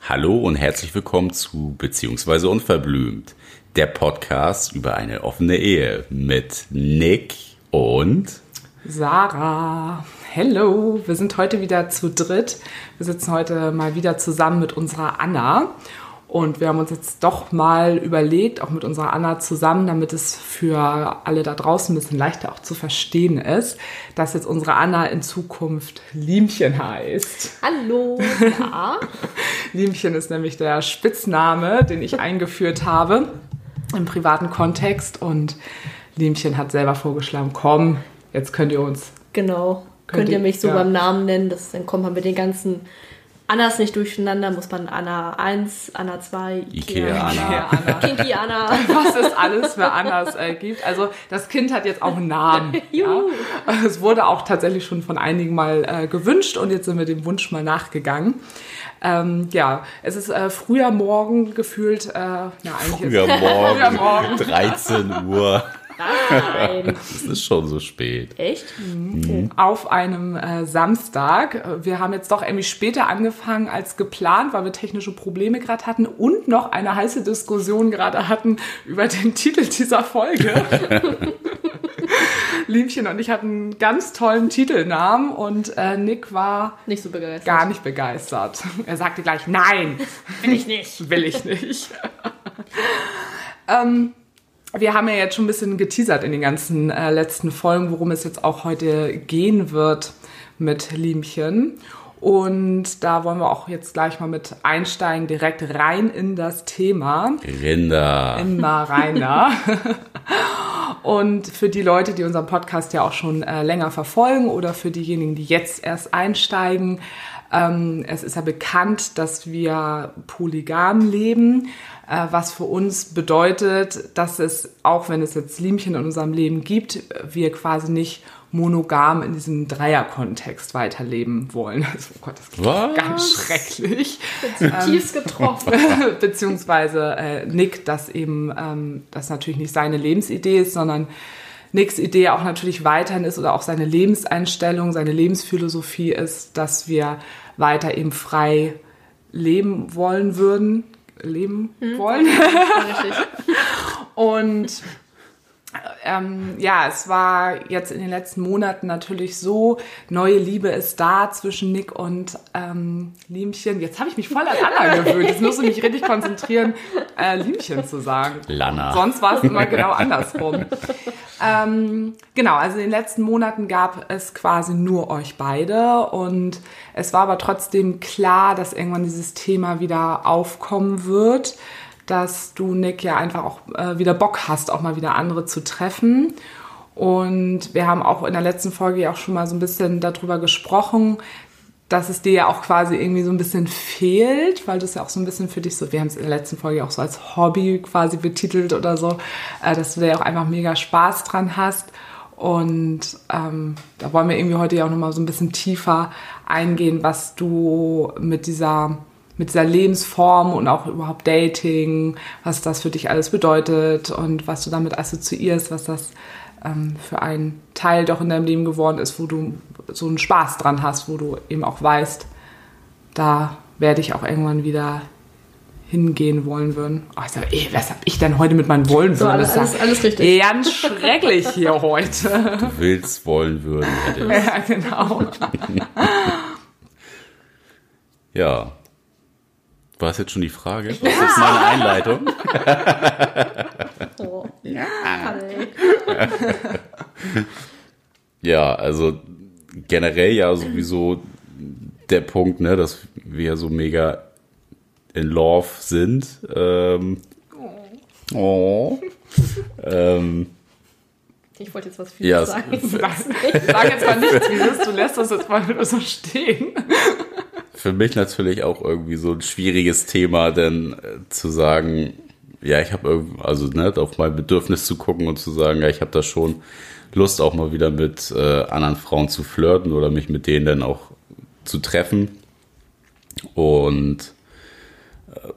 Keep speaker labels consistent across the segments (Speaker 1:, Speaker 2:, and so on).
Speaker 1: Hallo und herzlich willkommen zu Beziehungsweise Unverblümt, der Podcast über eine offene Ehe mit Nick und
Speaker 2: Sarah. Hello, wir sind heute wieder zu dritt. Wir sitzen heute mal wieder zusammen mit unserer Anna. Und wir haben uns jetzt doch mal überlegt, auch mit unserer Anna zusammen, damit es für alle da draußen ein bisschen leichter auch zu verstehen ist, dass jetzt unsere Anna in Zukunft Liemchen heißt.
Speaker 3: Hallo. Ja.
Speaker 2: Liemchen ist nämlich der Spitzname, den ich eingeführt habe im privaten Kontext. Und Liemchen hat selber vorgeschlagen, komm, jetzt könnt ihr uns
Speaker 3: Genau.
Speaker 2: Könnt
Speaker 3: Könnt,
Speaker 2: ihr-
Speaker 3: mich so
Speaker 2: ja.
Speaker 3: beim Namen nennen, das, dann kommt man mit den ganzen Annas nicht durcheinander, muss man Anna 1, Anna 2,
Speaker 1: Ikea
Speaker 2: Ja,
Speaker 1: Anna.
Speaker 2: Anna.
Speaker 3: Kinky Anna.
Speaker 2: was es alles für Annas äh, gibt. Also das Kind hat jetzt auch einen Namen. ja. Es wurde auch tatsächlich schon von einigen mal äh, gewünscht und jetzt sind wir dem Wunsch mal nachgegangen. Ähm, ja, es ist äh, früher Morgen gefühlt. Äh, ja, eigentlich
Speaker 1: früher
Speaker 2: ist,
Speaker 1: Morgen,
Speaker 2: Früher Morgen.
Speaker 1: 13 Uhr.
Speaker 3: Nein.
Speaker 1: Es ist schon so spät.
Speaker 3: Echt?
Speaker 2: auf einem äh, Samstag. Wir haben jetzt doch irgendwie später angefangen als geplant, weil wir technische Probleme gerade hatten und noch eine heiße Diskussion gerade hatten über den Titel dieser Folge. Liebchen und ich hatten einen ganz tollen Titelnamen und äh, Nick war
Speaker 3: Nicht so begeistert.
Speaker 2: gar nicht begeistert. Er sagte gleich, nein,
Speaker 3: Will ich nicht.
Speaker 2: will ich nicht. ähm, wir haben ja jetzt schon ein bisschen geteasert in den ganzen äh, letzten Folgen, worum es jetzt auch heute gehen wird mit Liemchen. Und da wollen wir auch jetzt gleich mal mit einsteigen, direkt rein in das Thema.
Speaker 1: Rinder.
Speaker 2: Immer reiner. Und für die Leute, die unseren Podcast ja auch schon äh, länger verfolgen oder für diejenigen, die jetzt erst einsteigen, ähm, es ist ja bekannt, dass wir polygam leben, äh, was für uns bedeutet, dass es, auch wenn es jetzt Liemchen in unserem Leben gibt, wir quasi nicht monogam in diesem Dreierkontext weiterleben wollen. Also, oh Gott, das klingt
Speaker 1: Was?
Speaker 2: ganz schrecklich.
Speaker 3: Tiefst getroffen.
Speaker 2: beziehungsweise äh, Nick, dass eben ähm, das natürlich nicht seine Lebensidee ist, sondern Nicks Idee auch natürlich weiterhin ist oder auch seine Lebenseinstellung, seine Lebensphilosophie ist, dass wir weiter eben frei leben wollen würden, leben wollen.
Speaker 3: Richtig.
Speaker 2: Und ähm, ja, es war jetzt in den letzten Monaten natürlich so, neue Liebe ist da zwischen Nick und ähm, Liemchen. Jetzt habe ich mich voll an Anna gewöhnt. Jetzt musst du mich richtig konzentrieren, äh, Liemchen zu sagen.
Speaker 1: Lana.
Speaker 2: Sonst war es immer genau andersrum. Ähm, genau, also in den letzten Monaten gab es quasi nur euch beide und es war aber trotzdem klar, dass irgendwann dieses Thema wieder aufkommen wird, dass du, Nick, ja einfach auch äh, wieder Bock hast, auch mal wieder andere zu treffen. Und wir haben auch in der letzten Folge ja auch schon mal so ein bisschen darüber gesprochen, dass es dir ja auch quasi irgendwie so ein bisschen fehlt, weil du es ja auch so ein bisschen für dich so, wir haben es in der letzten Folge auch so als Hobby quasi betitelt oder so, äh, dass du da ja auch einfach mega Spaß dran hast. Und ähm, da wollen wir irgendwie heute ja auch nochmal so ein bisschen tiefer eingehen, was du mit dieser, mit dieser Lebensform und auch überhaupt Dating, was das für dich alles bedeutet und was du damit assoziierst, was das ähm, für ein Teil doch in deinem Leben geworden ist, wo du so einen Spaß dran hast, wo du eben auch weißt, da werde ich auch irgendwann wieder hingehen wollen würden. Oh, ich sag, ey, was hab ich denn heute mit meinen wollen
Speaker 3: So,
Speaker 2: würden? ist
Speaker 3: alles, alles richtig.
Speaker 2: ganz schrecklich hier heute.
Speaker 1: Du willst, wollen, würden, hättest.
Speaker 2: ja, genau.
Speaker 1: Ja. War es jetzt schon die Frage? Was ist jetzt meine Einleitung?
Speaker 3: Oh. Ja.
Speaker 1: Ja, also generell ja sowieso der Punkt, ne, dass wir so mega in Love sind. Ähm, oh. ähm,
Speaker 3: Ich wollte jetzt was
Speaker 1: Ja,
Speaker 3: Vieles
Speaker 1: es-
Speaker 3: sagen.
Speaker 2: Sag jetzt mal nichts, wie das, du lässt das jetzt mal nur so stehen.
Speaker 1: für mich natürlich auch irgendwie so ein schwieriges Thema, denn äh, zu sagen, ja, ich habe irgendwie, also ne, auf mein Bedürfnis zu gucken und zu sagen, ja, ich habe da schon Lust, auch mal wieder mit äh, anderen Frauen zu flirten oder mich mit denen dann auch zu treffen. Und äh,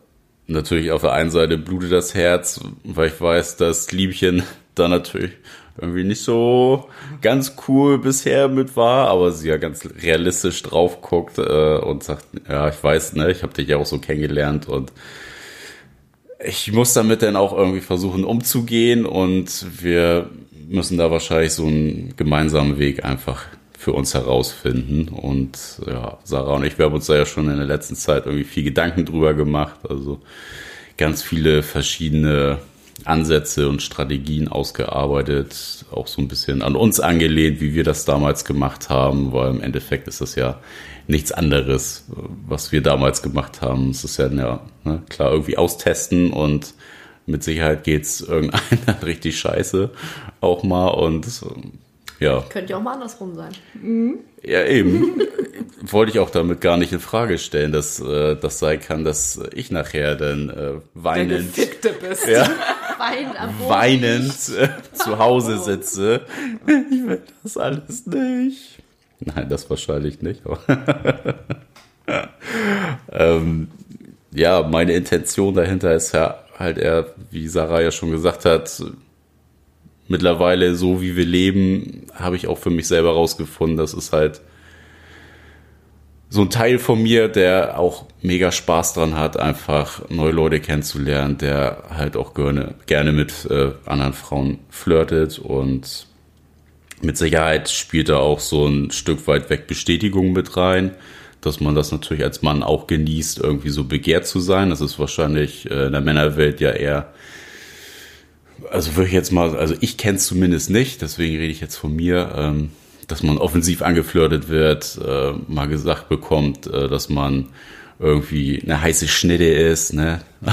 Speaker 1: natürlich auf der einen Seite blutet das Herz, weil ich weiß, dass Liebchen da natürlich irgendwie nicht so ganz cool bisher mit war, aber sie ja ganz realistisch drauf guckt äh, und sagt, ja, ich weiß, ne, ich habe dich ja auch so kennengelernt und ich muss damit dann auch irgendwie versuchen umzugehen und wir müssen da wahrscheinlich so einen gemeinsamen Weg einfach für uns herausfinden. Und ja, Sarah und ich, wir haben uns da ja schon in der letzten Zeit irgendwie viel Gedanken drüber gemacht. Also ganz viele verschiedene Ansätze und Strategien ausgearbeitet, auch so ein bisschen an uns angelehnt, wie wir das damals gemacht haben, weil im Endeffekt ist das ja nichts anderes, was wir damals gemacht haben. Es ist ja, ja ne, klar irgendwie austesten und mit Sicherheit geht's irgendeiner richtig scheiße auch mal und ja.
Speaker 3: Könnte ja auch mal andersrum sein.
Speaker 1: Ja, eben. Wollte ich auch damit gar nicht in Frage stellen, dass äh, das sein kann, dass ich nachher dann äh, weinend,
Speaker 2: Der bist.
Speaker 1: ja,
Speaker 3: Wein
Speaker 1: weinend äh, zu Hause sitze. Ich will das alles nicht. Nein, das wahrscheinlich nicht. Aber ähm, ja, meine Intention dahinter ist ja halt eher, wie Sarah ja schon gesagt hat, mittlerweile so wie wir leben, habe ich auch für mich selber rausgefunden, das ist halt so ein Teil von mir, der auch mega Spaß dran hat, einfach neue Leute kennenzulernen, der halt auch gerne, gerne mit äh, anderen Frauen flirtet und mit Sicherheit spielt da auch so ein Stück weit weg Bestätigung mit rein, dass man das natürlich als Mann auch genießt, irgendwie so begehrt zu sein. Das ist wahrscheinlich äh, in der Männerwelt ja eher also würde ich jetzt mal, also ich kenne es zumindest nicht, deswegen rede ich jetzt von mir, ähm, dass man offensiv angeflirtet wird, äh, mal gesagt bekommt, äh, dass man irgendwie eine heiße Schnitte ist, ne?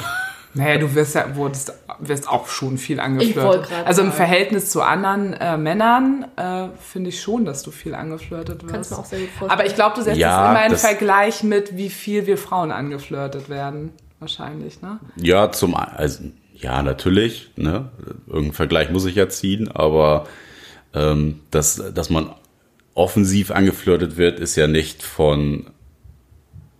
Speaker 2: Naja, du wirst ja wurdest, wirst auch schon viel angeflirtet. Also im. Verhältnis zu anderen äh, Männern äh, finde ich schon, dass du viel angeflirtet wirst.
Speaker 3: Kannst mir auch sehr gut vorstellen.
Speaker 2: Aber ich glaube, du setzt
Speaker 1: Ja,
Speaker 2: es immer in Vergleich mit, wie viel wir Frauen angeflirtet werden. Wahrscheinlich, ne?
Speaker 1: Ja, zum also ja, natürlich, ne? Irgendeinen Vergleich muss ich ja ziehen, aber ähm, dass, dass man offensiv angeflirtet wird, ist ja nicht von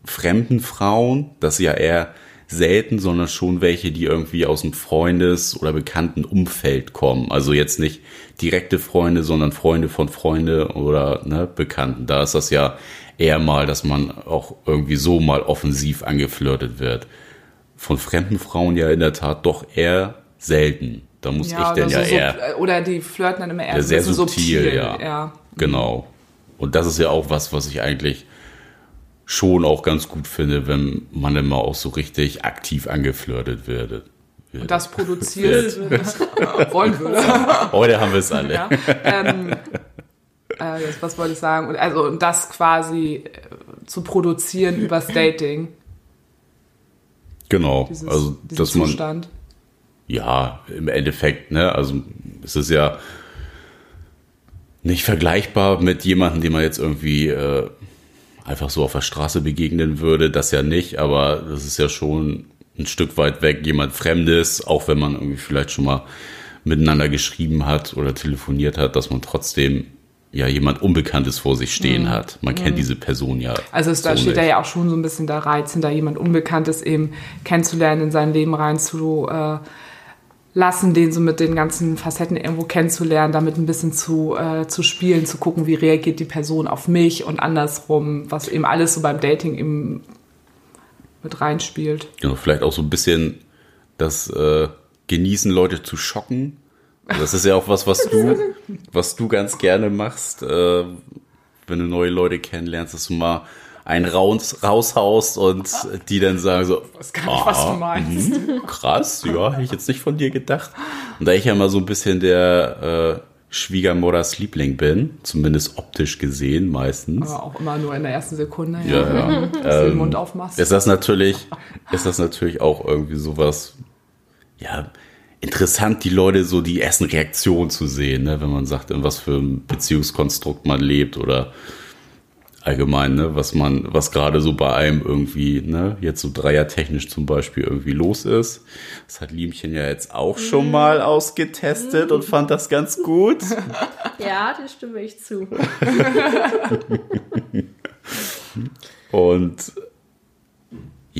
Speaker 1: fremden Frauen, das ist ja eher selten, sondern schon welche, die irgendwie aus dem Freundes- oder bekannten Umfeld kommen. Also jetzt nicht direkte Freunde, sondern Freunde von Freunde oder ne, Bekannten. Da ist das ja eher mal, dass man auch irgendwie so mal offensiv angeflirtet wird. Von fremden Frauen ja in der Tat doch eher selten. Da muss ich denn ja
Speaker 2: so,
Speaker 1: eher
Speaker 2: oder die flirten dann immer eher
Speaker 1: ja, sehr subtil,
Speaker 2: subtil.
Speaker 1: ja.
Speaker 2: ja.
Speaker 1: Genau. Und das ist ja auch was, was ich eigentlich schon auch ganz gut finde, wenn man immer auch so richtig aktiv angeflirtet wird.
Speaker 2: Und das produziert wollen würde.
Speaker 1: Heute haben wir es alle.
Speaker 2: Ja. Ähm, äh, was wollte ich sagen? Und Also und das quasi äh, zu produzieren übers Dating,
Speaker 1: Genau.
Speaker 2: dieses,
Speaker 1: also, dass man,
Speaker 2: Zustand.
Speaker 1: ja, im Endeffekt, ne, also es ist ja nicht vergleichbar mit jemandem, dem man jetzt irgendwie äh, einfach so auf der Straße begegnen würde, das ja nicht, aber das ist ja schon ein Stück weit weg, jemand Fremdes, auch wenn man irgendwie vielleicht schon mal miteinander geschrieben hat oder telefoniert hat, dass man trotzdem ja jemand Unbekanntes vor sich stehen hat. Man kennt diese Person ja.
Speaker 2: Mhm. Also es, da
Speaker 1: so
Speaker 2: steht da ja auch schon so ein bisschen der Reiz hinter, jemand Unbekanntes eben kennenzulernen, in sein Leben rein zu äh, den so mit den ganzen Facetten irgendwo kennenzulernen, damit ein bisschen zu, äh, zu spielen, zu gucken, wie reagiert die Person auf mich und andersrum, was eben alles so beim Dating eben mit reinspielt.
Speaker 1: Genau, vielleicht auch so ein bisschen das äh, Genießen, Leute zu schocken. Das ist ja auch was, was du, was du ganz gerne machst, äh, wenn du neue Leute kennenlernst, dass du mal einen raus, raushaust und die dann sagen so,
Speaker 2: weiß gar nicht, was du
Speaker 1: "Ah,
Speaker 2: meinst."
Speaker 1: mhm, krass, ja, hätte ich jetzt nicht von dir gedacht. Und da ich ja mal so ein bisschen der äh, Schwiegermutters Liebling bin, zumindest optisch gesehen meistens,
Speaker 2: Aber auch immer nur in der ersten Sekunde,
Speaker 1: ja, ja.
Speaker 2: dass du den
Speaker 1: Ähm,
Speaker 2: Mund aufmachst.
Speaker 1: ist das natürlich, ist das natürlich auch irgendwie sowas, ja, interessant, die Leute so die ersten Reaktionen zu sehen, ne, wenn man sagt, in was für ein Beziehungskonstrukt man lebt oder allgemein, ne, was man, was gerade so bei einem irgendwie, ne, jetzt so dreiertechnisch zum Beispiel irgendwie los ist. Das hat Liemchen ja jetzt auch schon mal ausgetestet und fand das ganz gut.
Speaker 3: Ja, dem stimme ich zu.
Speaker 1: Und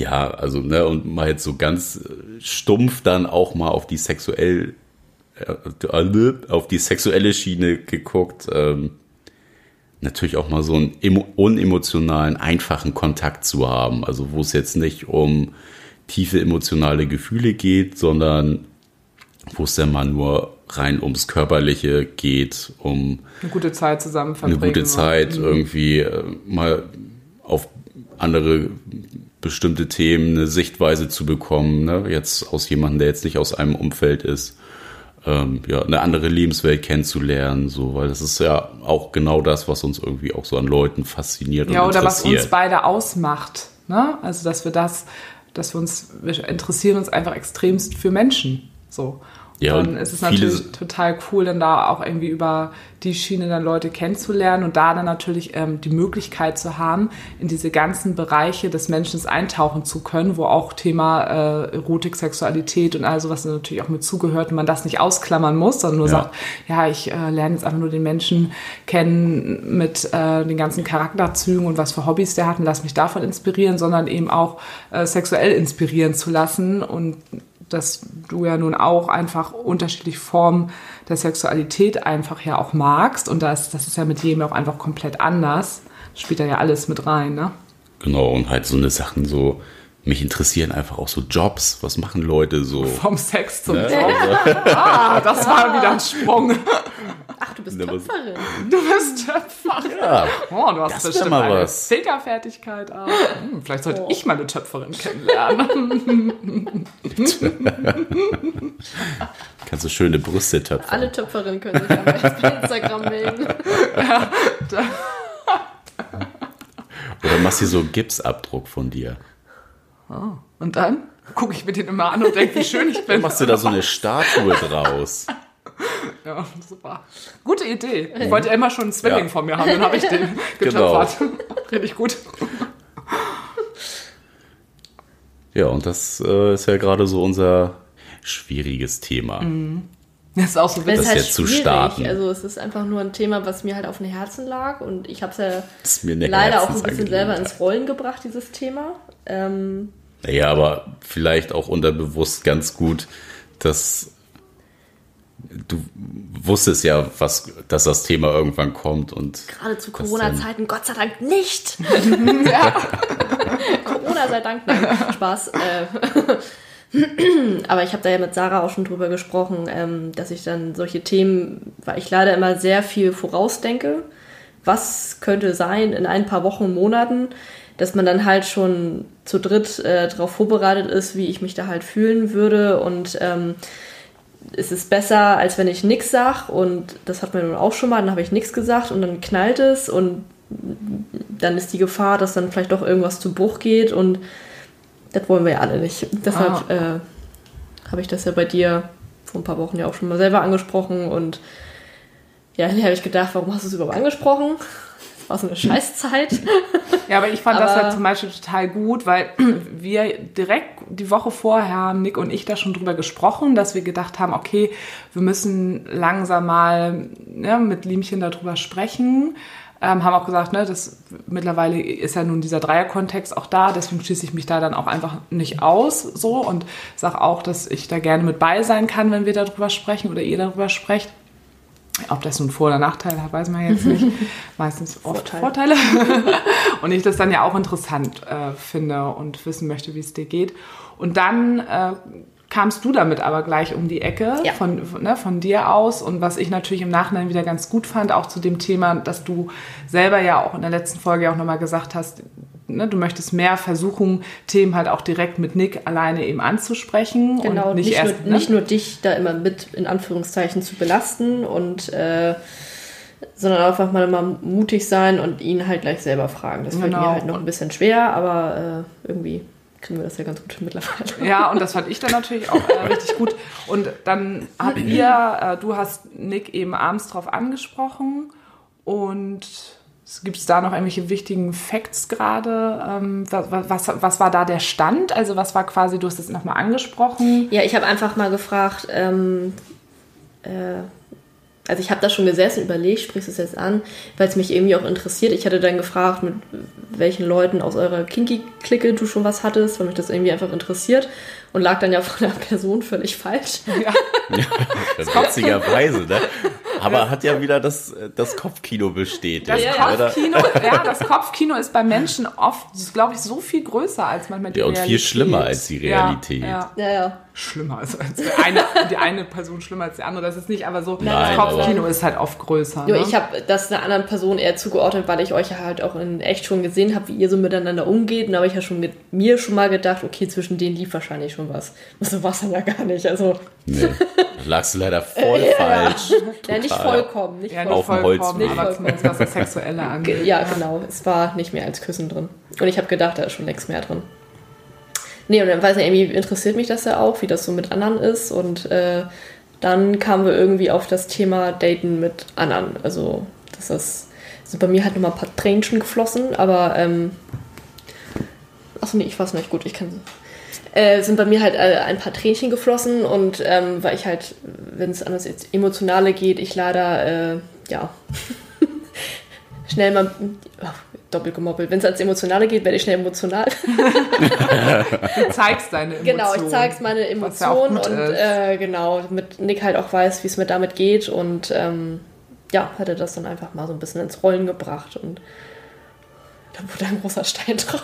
Speaker 1: ja, also, ne, und mal jetzt so ganz stumpf dann auch mal auf die sexuell äh, auf die sexuelle Schiene geguckt. Ähm, natürlich auch mal so einen unemotionalen, einfachen Kontakt zu haben. Also wo es jetzt nicht um tiefe emotionale Gefühle geht, sondern wo es dann mal nur rein ums Körperliche geht, um
Speaker 2: eine gute Zeit zusammen verbringen.
Speaker 1: Eine gute Zeit, mhm. irgendwie äh, mal auf andere bestimmte Themen eine Sichtweise zu bekommen, ne? jetzt aus jemandem, der jetzt nicht aus einem Umfeld ist, ähm, ja, eine andere Lebenswelt kennenzulernen, so, weil das ist ja auch genau das, was uns irgendwie auch so an Leuten fasziniert
Speaker 2: ja, und interessiert. Ja, oder was uns beide ausmacht, ne? Also, dass wir das, dass wir uns, wir interessieren uns einfach extremst für Menschen, so. Ja, dann ist es natürlich total cool, dann da auch irgendwie über die Schiene dann Leute kennenzulernen und da dann natürlich ähm, die Möglichkeit zu haben, in diese ganzen Bereiche des Menschen eintauchen zu können, wo auch Thema äh, Erotik, Sexualität und all sowas natürlich auch mit zugehört und man das nicht ausklammern muss, sondern nur ja. sagt, ja, ich äh, lerne jetzt einfach nur den Menschen kennen mit äh, den ganzen Charakterzügen und was für Hobbys der hat und lass mich davon inspirieren, sondern eben auch äh, sexuell inspirieren zu lassen und dass du ja nun auch einfach unterschiedliche Formen der Sexualität einfach ja auch magst. Und das, das ist ja mit jedem auch einfach komplett anders. Das spielt da ja alles mit rein, ne?
Speaker 1: Genau, und halt so eine Sachen so, mich interessieren einfach auch so Jobs. Was machen Leute so?
Speaker 2: Vom Sex zum ne? Job. ah, das war wieder ein Sprung.
Speaker 3: Ach, du bist Töpferin.
Speaker 2: Du bist Töpferin. Ja, oh, du hast das bestimmt mal eine was. Fingerfertigkeit. Ah, hm, vielleicht sollte oh. ich mal eine Töpferin kennenlernen.
Speaker 1: Kannst du schöne Brüste töpfern.
Speaker 3: Alle Töpferinnen können sich bei Instagram melden. ja,
Speaker 1: Oder machst du so einen Gipsabdruck von dir.
Speaker 2: Oh. Und dann gucke ich mir den immer an und denke, wie schön ich bin. Dann
Speaker 1: machst du da so eine Statue draus.
Speaker 2: Ja, super. Gute Idee. Ich wollte ja immer schon einen Zwilling ja. von mir haben, dann habe ich den getöpfert. Genau. Richtig gut.
Speaker 1: Ja, und das äh, ist ja gerade so unser schwieriges Thema. Mhm.
Speaker 2: Das ist auch so
Speaker 3: witzig. Das halt jetzt zu starten. Also es ist einfach nur ein Thema, was mir halt auf dem Herzen lag und ich habe es ja leider auch ein bisschen selber ins Rollen gebracht, dieses Thema. Ähm,
Speaker 1: naja, aber vielleicht auch unterbewusst ganz gut, dass du wusstest ja, was, dass das Thema irgendwann kommt und
Speaker 3: gerade zu Corona-Zeiten, Gott sei Dank nicht. Corona sei Dank, nein, Spaß. Äh, aber ich habe da ja mit Sarah auch schon drüber gesprochen, ähm, dass ich dann solche Themen, weil ich leider immer sehr viel vorausdenke, was könnte sein in ein paar Wochen, Monaten, dass man dann halt schon zu dritt äh, darauf vorbereitet ist, wie ich mich da halt fühlen würde und ähm, es ist besser, als wenn ich nichts sage und das hat man nun auch schon mal, dann habe ich nichts gesagt und dann knallt es und dann ist die Gefahr, dass dann vielleicht doch irgendwas zu Bruch geht und das wollen wir ja alle nicht. Deshalb ah. äh, habe ich das ja bei dir vor ein paar Wochen ja auch schon mal selber angesprochen und ja, dann habe ich gedacht, warum hast du es überhaupt angesprochen? War so eine Scheißzeit.
Speaker 2: Ja, aber ich fand aber das halt zum Beispiel total gut, weil wir direkt die Woche vorher haben Nick und ich da schon drüber gesprochen, dass wir gedacht haben, okay, wir müssen langsam mal ne, mit Liemchen darüber sprechen. Ähm, haben auch gesagt, ne, das mittlerweile ist ja nun dieser Dreierkontext auch da, deswegen schließe ich mich da dann auch einfach nicht aus so und sage auch, dass ich da gerne mit bei sein kann, wenn wir darüber sprechen oder ihr darüber sprecht. Ob das nun Vor- oder Nachteile hat, weiß man jetzt nicht. Meistens oft Vorteile. Vorteile. und ich das dann ja auch interessant äh, finde und wissen möchte, wie es dir geht. Und dann äh, kamst du damit aber gleich um die Ecke ja. von, ne, von dir aus. Und was ich natürlich im Nachhinein wieder ganz gut fand, auch zu dem Thema, dass du selber ja auch in der letzten Folge auch nochmal gesagt hast, ne, du möchtest mehr versuchen, Themen halt auch direkt mit Nick alleine eben anzusprechen.
Speaker 3: Genau, und nicht, nicht, erst, nur, ne? nicht nur dich da immer mit in Anführungszeichen zu belasten und äh, sondern einfach mal, mal mutig sein und ihn halt gleich selber fragen. Das fällt genau. mir halt noch ein bisschen schwer, aber äh, irgendwie kriegen wir das ja ganz gut mittlerweile.
Speaker 2: Ja, und das fand ich dann natürlich auch äh, richtig gut. Und dann habt ihr, äh, du hast Nick eben abends drauf angesprochen und Gibt es da noch irgendwelche wichtigen Facts gerade? Ähm, was, was, was, war da der Stand? Also was war quasi, du hast es nochmal angesprochen.
Speaker 3: Ja, ich habe einfach mal gefragt, ähm, äh, also ich habe da schon gesessen, überlegt, sprichst du es jetzt an, weil es mich irgendwie auch interessiert. Ich hatte dann gefragt, mit welchen Leuten aus eurer Kinky-Clique du schon was hattest, weil mich das irgendwie einfach interessiert und lag dann ja von der Person völlig falsch. Ja.
Speaker 1: Ja, witzigerweise, ne? Aber hat ja wieder das, das Kopfkino bestätigt.
Speaker 2: Das,
Speaker 3: Ja.
Speaker 2: Kopfkino, ja, das Kopfkino ist bei Menschen oft, glaube ich, so viel größer als manchmal die
Speaker 1: Ja, und viel
Speaker 2: Realität.
Speaker 1: schlimmer als die Realität.
Speaker 2: Ja, ja.
Speaker 3: Ja, ja.
Speaker 2: Schlimmer als, als eine, die eine Person schlimmer als die andere, das ist nicht, aber so
Speaker 1: Nein,
Speaker 2: das Kopfkino ist halt oft größer.
Speaker 3: Nur
Speaker 2: ne?
Speaker 3: ich habe das einer anderen Person eher zugeordnet, weil ich euch ja halt auch in echt schon gesehen habe, wie ihr so miteinander umgeht. Und da habe ich ja schon mit mir schon mal gedacht, okay, zwischen denen lief wahrscheinlich schon was. So war es dann ja gar nicht. Also,
Speaker 1: Nee, lagst du leider voll falsch.
Speaker 3: ja, nicht
Speaker 1: Total.
Speaker 3: vollkommen. Nicht
Speaker 2: ja,
Speaker 3: voll,
Speaker 2: nicht
Speaker 1: Auf dem
Speaker 2: vollkommen,
Speaker 1: Holzweg.
Speaker 2: aber zumindest was das Sexuelle angeht.
Speaker 3: ja, genau. Es war nicht mehr als Küssen drin. Und ich habe gedacht, da ist schon längst mehr drin. Nee, und dann weiß ich, irgendwie interessiert mich das ja auch, wie das so mit anderen ist. Und äh, dann kamen wir irgendwie auf das Thema Daten mit anderen. Also, das ist, sind bei mir halt nochmal ein paar Tränchen geflossen, aber, ähm, achso, nee, ich weiß nicht, gut, ich kann äh, sind bei mir halt äh, ein paar Tränchen geflossen und ähm, weil ich halt, wenn es an das Emotionale geht, ich leider, äh, ja, schnell mal, oh, doppelt gemoppelt, wenn es ans Emotionale geht, werde ich schnell emotional.
Speaker 2: Du zeigst deine Emotionen.
Speaker 3: genau, ich zeig's meine
Speaker 2: ja
Speaker 3: Emotionen
Speaker 2: gut
Speaker 3: und äh, genau, damit Nick halt auch weiß, wie es mir damit geht und ähm, ja, hat er das dann einfach mal so ein bisschen ins Rollen gebracht und da wurde ein großer Stein draus.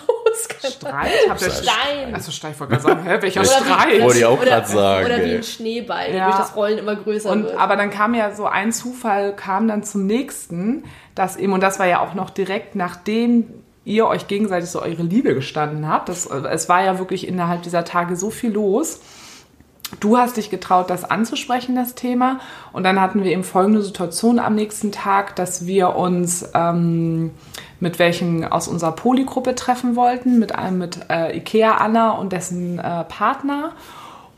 Speaker 2: Streit? Habt ihr
Speaker 3: Stein.
Speaker 2: Achso, ich wollte gerade sagen, hä, welcher Streit?
Speaker 1: Wollte ich auch
Speaker 3: oder,
Speaker 1: grad sagen,
Speaker 3: Oder wie ein Schneeball,
Speaker 2: Ja.
Speaker 3: durch das Rollen immer größer
Speaker 2: Und,
Speaker 3: wird.
Speaker 2: aber dann kam ja so ein Zufall, kam dann zum nächsten, dass eben, und das war ja auch noch direkt nachdem ihr euch gegenseitig so eure Liebe gestanden habt. Das, es war ja wirklich innerhalb dieser Tage so viel los. Du hast dich getraut, das anzusprechen, das Thema. Und dann hatten wir eben folgende Situation am nächsten Tag, dass wir uns ähm, mit welchen aus unserer Polygruppe treffen wollten, mit einem mit äh, Ikea Anna und dessen äh, Partner.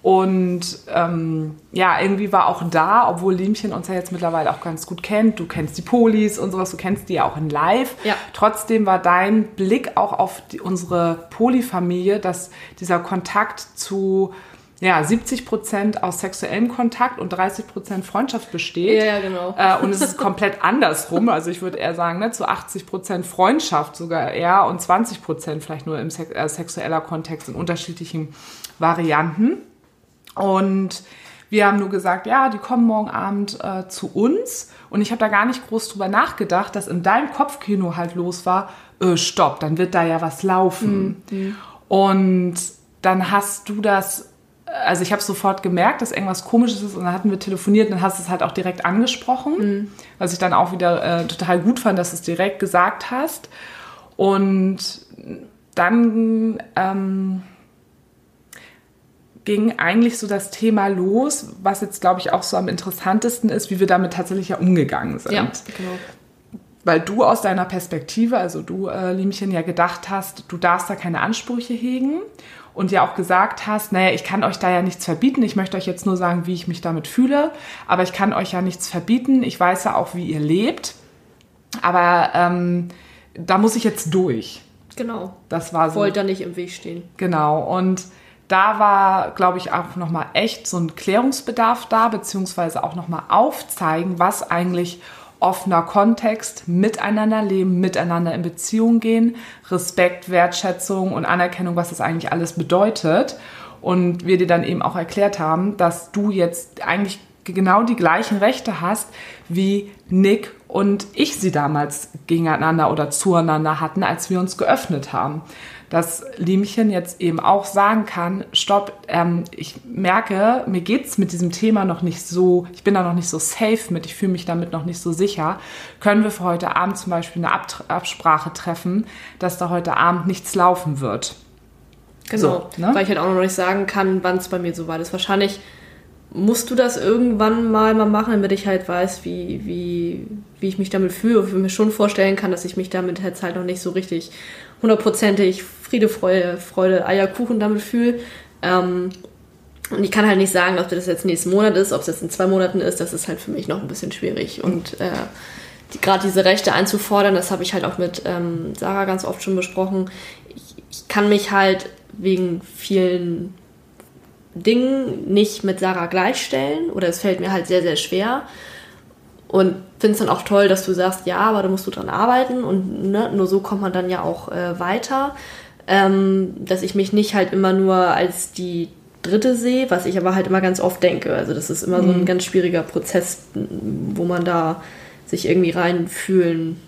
Speaker 2: Und ähm, ja, irgendwie war auch da, obwohl Liemchen uns ja jetzt mittlerweile auch ganz gut kennt. Du kennst die Polis und sowas, du kennst die ja auch in Live.
Speaker 3: Ja.
Speaker 2: Trotzdem war dein Blick auch auf die, unsere Polyfamilie, dass dieser Kontakt zu ja, 70 Prozent aus sexuellem Kontakt und 30 Prozent Freundschaft besteht.
Speaker 3: Ja, ja, genau.
Speaker 2: Äh, und es ist komplett andersrum. Also ich würde eher sagen, ne, zu 80 Prozent Freundschaft sogar eher und 20 Prozent vielleicht nur im Sex äh, sexueller Kontext in unterschiedlichen Varianten. Und wir haben nur gesagt, ja, die kommen morgen Abend äh, zu uns. Und ich habe da gar nicht groß drüber nachgedacht, dass in deinem Kopfkino halt los war, äh, stopp, dann wird da ja was laufen. Und dann hast du das, also ich habe sofort gemerkt, dass irgendwas komisches ist und dann hatten wir telefoniert und dann hast du es halt auch direkt angesprochen, was ich dann auch wieder äh, total gut fand, dass du es direkt gesagt hast. Und dann ähm, ging eigentlich so das Thema los, was jetzt, glaube ich, auch so am interessantesten ist, wie wir damit tatsächlich ja umgegangen sind.
Speaker 3: ja, genau.
Speaker 2: Weil du aus deiner Perspektive, also du, äh, Liemchen, ja gedacht hast, du darfst da keine Ansprüche hegen und ja auch gesagt hast, naja, ich kann euch da ja nichts verbieten, ich möchte euch jetzt nur sagen, wie ich mich damit fühle, aber ich kann euch ja nichts verbieten, ich weiß ja auch, wie ihr lebt, aber ähm, da muss ich jetzt durch.
Speaker 3: Genau.
Speaker 2: Das war so.
Speaker 3: Wollte da nicht im Weg stehen.
Speaker 2: Genau, und da war, glaube ich, auch nochmal echt so ein Klärungsbedarf da, beziehungsweise auch nochmal aufzeigen, was eigentlich offener Kontext, miteinander leben, miteinander in Beziehung gehen, Respekt, Wertschätzung und Anerkennung, was das eigentlich alles bedeutet. Und wir dir dann eben auch erklärt haben, dass du jetzt eigentlich genau die gleichen Rechte hast, wie Nick und ich sie damals gegeneinander oder zueinander hatten, als wir uns geöffnet haben. Dass Liemchen jetzt eben auch sagen kann, stopp, ähm, ich merke, mir geht's mit diesem Thema noch nicht so, ich bin da noch nicht so safe mit, ich fühle mich damit noch nicht so sicher. Können wir für heute Abend zum Beispiel eine Ab Absprache treffen, dass da heute Abend nichts laufen wird?
Speaker 3: Genau.
Speaker 2: So, ne?
Speaker 3: Weil ich halt auch noch nicht sagen kann, wann es bei mir so weit ist. Wahrscheinlich musst du das irgendwann mal mal machen, damit ich halt weiß, wie, wie, wie ich mich damit fühle. Ich mir schon vorstellen kann, dass ich mich damit jetzt halt noch nicht so richtig hundertprozentig Friede, Freude, Freude, Eierkuchen damit fühle. Ähm, und ich kann halt nicht sagen, ob das jetzt nächsten Monat ist, ob es jetzt in zwei Monaten ist. Das ist halt für mich noch ein bisschen schwierig. Und äh, die, gerade diese Rechte einzufordern, das habe ich halt auch mit ähm, Sarah ganz oft schon besprochen. Ich, ich kann mich halt wegen vielen Dingen nicht mit Sarah gleichstellen oder es fällt mir halt sehr, sehr schwer. Und finde es dann auch toll, dass du sagst, ja, aber da musst du dran arbeiten und ne, nur so kommt man dann ja auch äh, weiter. Ähm, dass ich mich nicht halt immer nur als die Dritte sehe, was ich aber halt immer ganz oft denke. Also das ist immer so ein ganz schwieriger Prozess, wo man da sich irgendwie reinfühlen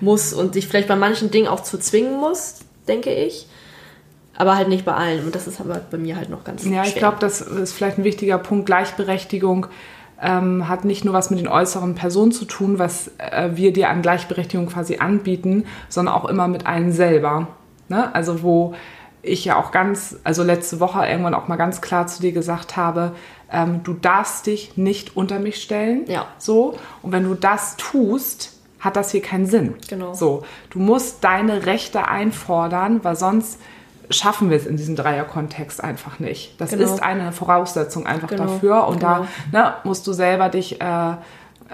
Speaker 3: muss und sich vielleicht bei manchen Dingen auch zu zwingen muss, denke ich. Aber halt nicht bei allen. Und das ist aber bei mir halt noch ganz
Speaker 2: Ja, ich
Speaker 3: schwer.
Speaker 2: glaube, das ist vielleicht ein wichtiger Punkt. Gleichberechtigung ähm, hat nicht nur was mit den äußeren Personen zu tun, was äh, wir dir an Gleichberechtigung quasi anbieten, sondern auch immer mit allen selber. Ne? Also wo ich ja auch ganz, also letzte Woche irgendwann auch mal ganz klar zu dir gesagt habe, ähm, du darfst dich nicht unter mich stellen.
Speaker 3: Ja.
Speaker 2: So. Und wenn du das tust, hat das hier keinen Sinn.
Speaker 3: Genau.
Speaker 2: So. Du musst deine Rechte einfordern, weil sonst schaffen wir es in diesem Dreierkontext einfach nicht. Das
Speaker 3: Genau.
Speaker 2: ist eine Voraussetzung einfach
Speaker 3: Genau,
Speaker 2: dafür. Und
Speaker 3: genau.
Speaker 2: da ne, musst du selber dich, äh,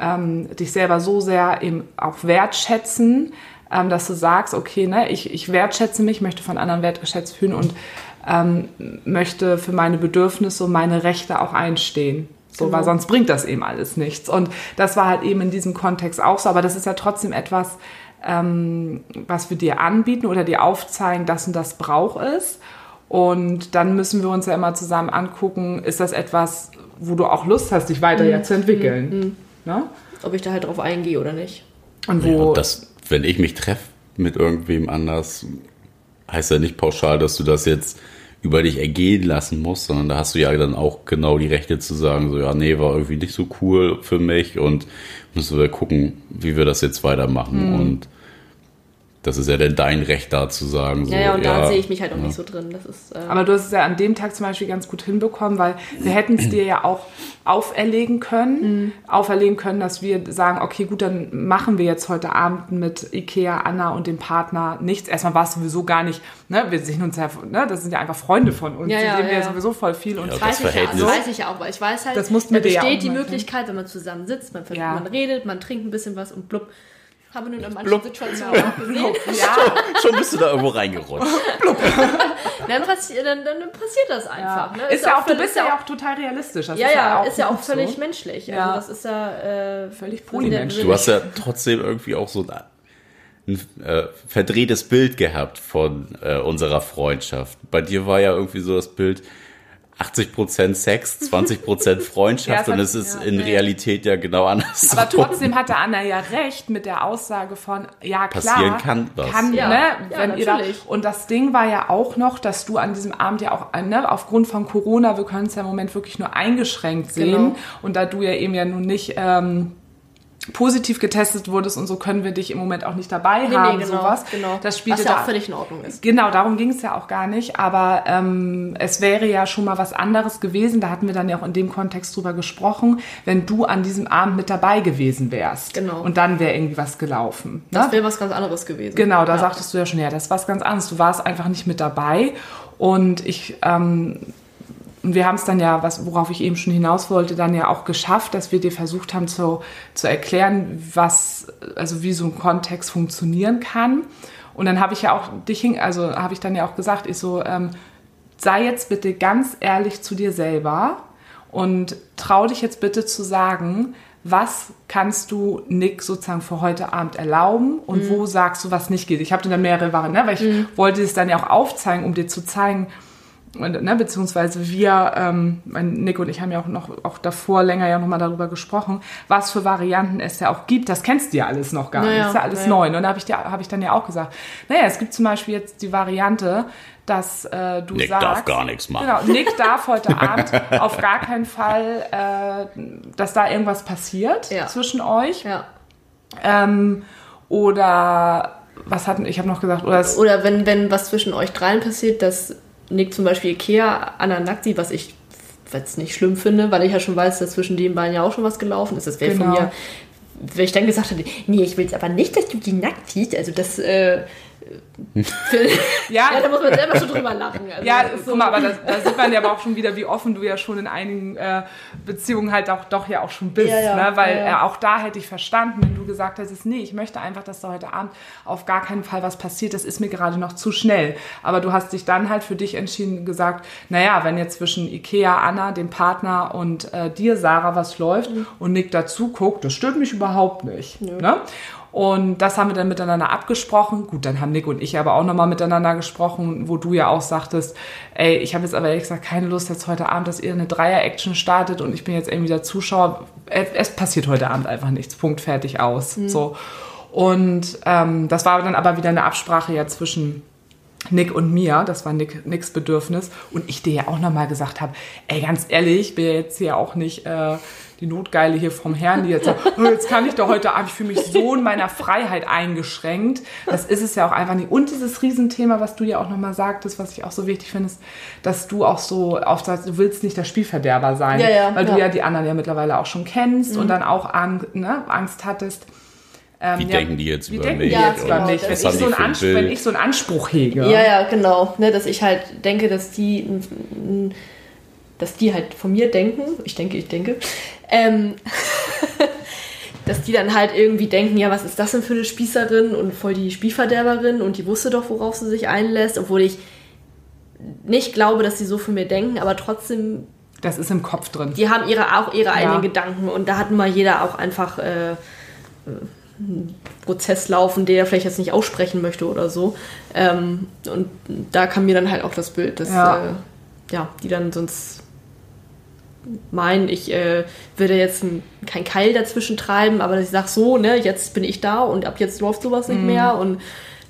Speaker 2: ähm, dich selber so sehr eben auch wertschätzen, ähm, dass du sagst, okay, ne, ich, ich wertschätze mich, möchte von anderen wertgeschätzt fühlen und ähm, möchte für meine Bedürfnisse und meine Rechte auch einstehen. So,
Speaker 3: Genau.
Speaker 2: weil sonst bringt das eben alles nichts. Und das war halt eben in diesem Kontext auch so. Aber das ist ja trotzdem etwas, ähm, was wir dir anbieten oder dir aufzeigen, das und das braucht es. Und dann müssen wir uns ja immer zusammen angucken, ist das etwas, wo du auch Lust hast, dich weiter ja zu entwickeln. Ne?
Speaker 3: Ob ich da halt drauf eingehe oder nicht.
Speaker 2: Und
Speaker 1: Ja,
Speaker 2: wo,
Speaker 1: und das, wenn ich mich treffe mit irgendwem anders, heißt ja nicht pauschal, dass du das jetzt über dich ergehen lassen musst, sondern da hast du ja dann auch genau die Rechte zu sagen, so ja, nee, war irgendwie nicht so cool für mich und müssen wir gucken, wie wir das jetzt weitermachen.
Speaker 3: Mhm.
Speaker 1: Und das ist ja dann dein Recht da zu sagen, so,
Speaker 3: Ja, ja, und da
Speaker 1: ja,
Speaker 3: sehe ich mich halt auch nicht so drin. Das ist, äh,
Speaker 2: aber du hast es ja an dem Tag zum Beispiel ganz gut hinbekommen, weil wir hätten es dir ja auch auferlegen können, auferlegen können, dass wir sagen, okay, gut, dann machen wir jetzt heute Abend mit Ikea, Anna und dem Partner nichts. Erstmal war es sowieso gar nicht, ne, wir sehen uns ja, ne, das sind ja einfach Freunde von uns,
Speaker 3: Ja,
Speaker 2: die
Speaker 3: ja,
Speaker 2: sehen wir ja
Speaker 3: ja.
Speaker 2: sowieso voll viel und
Speaker 1: Ja,
Speaker 3: weiß
Speaker 1: das
Speaker 3: ich, ja, das
Speaker 1: Verhältnis-
Speaker 3: weiß ich ja auch, weil ich weiß halt,
Speaker 2: Das
Speaker 3: da
Speaker 2: ja
Speaker 3: besteht die Möglichkeit, wenn man zusammen sitzt, man,
Speaker 2: Ja.
Speaker 3: man redet, man trinkt ein bisschen was und blub. Haben wir nun in manchen
Speaker 1: Blub.
Speaker 3: Situationen auch gesehen.
Speaker 2: ja,
Speaker 1: Schon bist du da irgendwo reingerutscht.
Speaker 3: Dann, passi dann, dann passiert das einfach. Ne?
Speaker 2: ist ja auch, du bist ja auch total realistisch. Das
Speaker 3: Ja, ja, ist ja auch völlig
Speaker 2: so.
Speaker 3: menschlich.
Speaker 2: Ja.
Speaker 3: Also das ist ja äh,
Speaker 2: Völlig polymenschlich.
Speaker 1: Du hast ja trotzdem irgendwie auch so ein, ein äh, verdrehtes Bild gehabt von äh, unserer Freundschaft. Bei dir war ja irgendwie so das Bild 80% Sex, 20% Freundschaft
Speaker 2: Ja,
Speaker 1: und es ist
Speaker 2: ja.
Speaker 1: in Realität ja genau anders.
Speaker 2: Aber trotzdem hatte Anna ja recht mit der Aussage von, ja klar,
Speaker 1: Passieren kann was.
Speaker 2: ne,
Speaker 3: Ja, ja,
Speaker 2: wenn ihr da,
Speaker 3: natürlich.
Speaker 2: und das Ding war ja auch noch, dass du an diesem Abend ja auch, ne, aufgrund von Corona, wir können es ja im Moment wirklich nur eingeschränkt sehen
Speaker 3: Genau.
Speaker 2: und da du ja eben ja nun nicht ähm, positiv getestet wurdest und so können wir dich im Moment auch nicht dabei
Speaker 3: Nee,
Speaker 2: haben,
Speaker 3: nee, genau,
Speaker 2: sowas.
Speaker 3: genau.
Speaker 2: Das spielte
Speaker 3: Was ja
Speaker 2: da
Speaker 3: auch völlig in Ordnung ist.
Speaker 2: Genau, darum ging es ja auch gar nicht. Aber ähm, es wäre ja schon mal was anderes gewesen. Da hatten wir dann ja auch in dem Kontext drüber gesprochen, wenn du an diesem Abend mit dabei gewesen wärst.
Speaker 3: Genau.
Speaker 2: Und dann wäre irgendwie was gelaufen.
Speaker 3: Das
Speaker 2: ne?
Speaker 3: wäre was ganz anderes gewesen.
Speaker 2: Genau, da
Speaker 3: ja.
Speaker 2: sagtest du ja schon, ja, das ist was ganz anderes. Du warst einfach nicht mit dabei. Und ich, ähm, und wir haben es dann ja, was, worauf ich eben schon hinaus wollte, dann ja auch geschafft, dass wir dir versucht haben zu, zu erklären, was, also wie so ein Kontext funktionieren kann. Und dann habe ich ja auch dich hin, also habe ich dann ja auch gesagt, ich so, ähm, sei jetzt bitte ganz ehrlich zu dir selber und trau dich jetzt bitte zu sagen, was kannst du Nick sozusagen für heute Abend erlauben und wo sagst du, was nicht geht. Ich habe dir dann mehrere Varianten, ne, weil ich wollte es dann ja auch aufzeigen, um dir zu zeigen, ne, beziehungsweise wir, ähm, mein Nick und ich haben ja auch noch auch davor länger ja nochmal darüber gesprochen, was für Varianten es ja auch gibt. Das kennst du ja alles noch gar nicht.
Speaker 3: Naja,
Speaker 2: Das ist ja alles
Speaker 3: naja.
Speaker 2: neu. Und da habe ich, dir- hab ich dann ja auch gesagt, naja, es gibt zum Beispiel jetzt die Variante, dass äh, du
Speaker 1: Nick
Speaker 2: sagst...
Speaker 1: darf gar nichts machen.
Speaker 2: Genau, Nick darf heute Abend auf gar keinen Fall, äh, dass da irgendwas passiert
Speaker 3: Ja.
Speaker 2: zwischen euch.
Speaker 3: Ja.
Speaker 2: Ähm, oder was hatten, ich habe noch gesagt, oder
Speaker 3: Oder wenn, wenn was zwischen euch dreien passiert, dass Nick zum Beispiel Ikea sieht, was ich jetzt nicht schlimm finde, weil ich ja schon weiß, dass zwischen den beiden ja auch schon was gelaufen ist. Das wäre von
Speaker 2: Genau.
Speaker 3: mir, wenn ich dann gesagt hätte, nee, ich will jetzt aber nicht, dass du die nackt siehst, also das, äh,
Speaker 2: Ja.
Speaker 3: ja, da muss man selber schon drüber lachen. Also
Speaker 2: Ja,
Speaker 3: das ist
Speaker 2: guck mal, aber da, da sieht man ja aber auch schon wieder, wie offen du ja schon in einigen äh, Beziehungen halt auch doch ja auch schon bist.
Speaker 3: Ja, ja,
Speaker 2: ne? Weil. Äh, auch da hätte ich verstanden, wenn du gesagt hättest, nee, ich möchte einfach, dass da heute Abend auf gar keinen Fall was passiert. Das ist mir gerade noch zu schnell. Aber du hast dich dann halt für dich entschieden und gesagt, naja, wenn jetzt zwischen Ikea, Anna, dem Partner und äh, dir, Sarah, was läuft
Speaker 3: Mhm.
Speaker 2: und Nick dazu guckt, das stört mich überhaupt nicht. Ne? Und das haben wir dann miteinander abgesprochen. Gut, dann haben Nick und ich aber auch nochmal miteinander gesprochen, wo du ja auch sagtest, ey, ich habe jetzt aber ehrlich gesagt keine Lust jetzt heute Abend, dass ihr eine Dreier-Action startet und ich bin jetzt irgendwie der Zuschauer. Es passiert heute Abend einfach nichts. Punkt, fertig, aus. Mhm. So. Und ähm, das war dann aber wieder eine Absprache ja zwischen Nick und mir, das war Nick, Nicks Bedürfnis. Und ich dir ja auch nochmal gesagt habe, ey, ganz ehrlich, ich bin ja jetzt hier auch nicht äh, die Notgeile hier vom Herrn, die jetzt sagt, oh, jetzt kann ich doch heute Abend, ich fühle mich so in meiner Freiheit eingeschränkt. Das ist es ja auch einfach nicht. Und dieses Riesenthema, was du ja auch nochmal sagtest, was ich auch so wichtig finde, ist, dass du auch so oft sagst, du willst nicht der Spielverderber sein. Ja, ja, weil ja. du ja die anderen ja mittlerweile auch schon kennst mhm. und dann auch Angst, ne, Angst hattest
Speaker 1: ähm, wie ja, denken die jetzt über mich?
Speaker 2: Ja, über genau, mich? Wenn ich, so wenn ich, so einen Anspruch hege.
Speaker 3: Ja, ja, genau. Ne, dass ich halt denke, dass die, dass die halt von mir denken, ich denke, ich denke, ähm, dass die dann halt irgendwie denken, ja, was ist das denn für eine Spießerin und voll die Spielverderberin und die wusste doch, worauf sie sich einlässt, obwohl ich nicht glaube, dass sie so von mir denken, aber trotzdem.
Speaker 2: Das ist im Kopf drin.
Speaker 3: Die haben ihre, auch ihre eigenen Gedanken und da hat mal jeder auch einfach. Äh, Prozess laufen, der er vielleicht jetzt nicht aussprechen möchte oder so. Ähm, und da kam mir dann halt auch das Bild, dass ja, äh, ja die dann sonst meinen, ich äh, würde jetzt ein, kein Keil dazwischen treiben, aber ich sag so, ne, jetzt bin ich da und ab jetzt läuft sowas nicht mhm. mehr und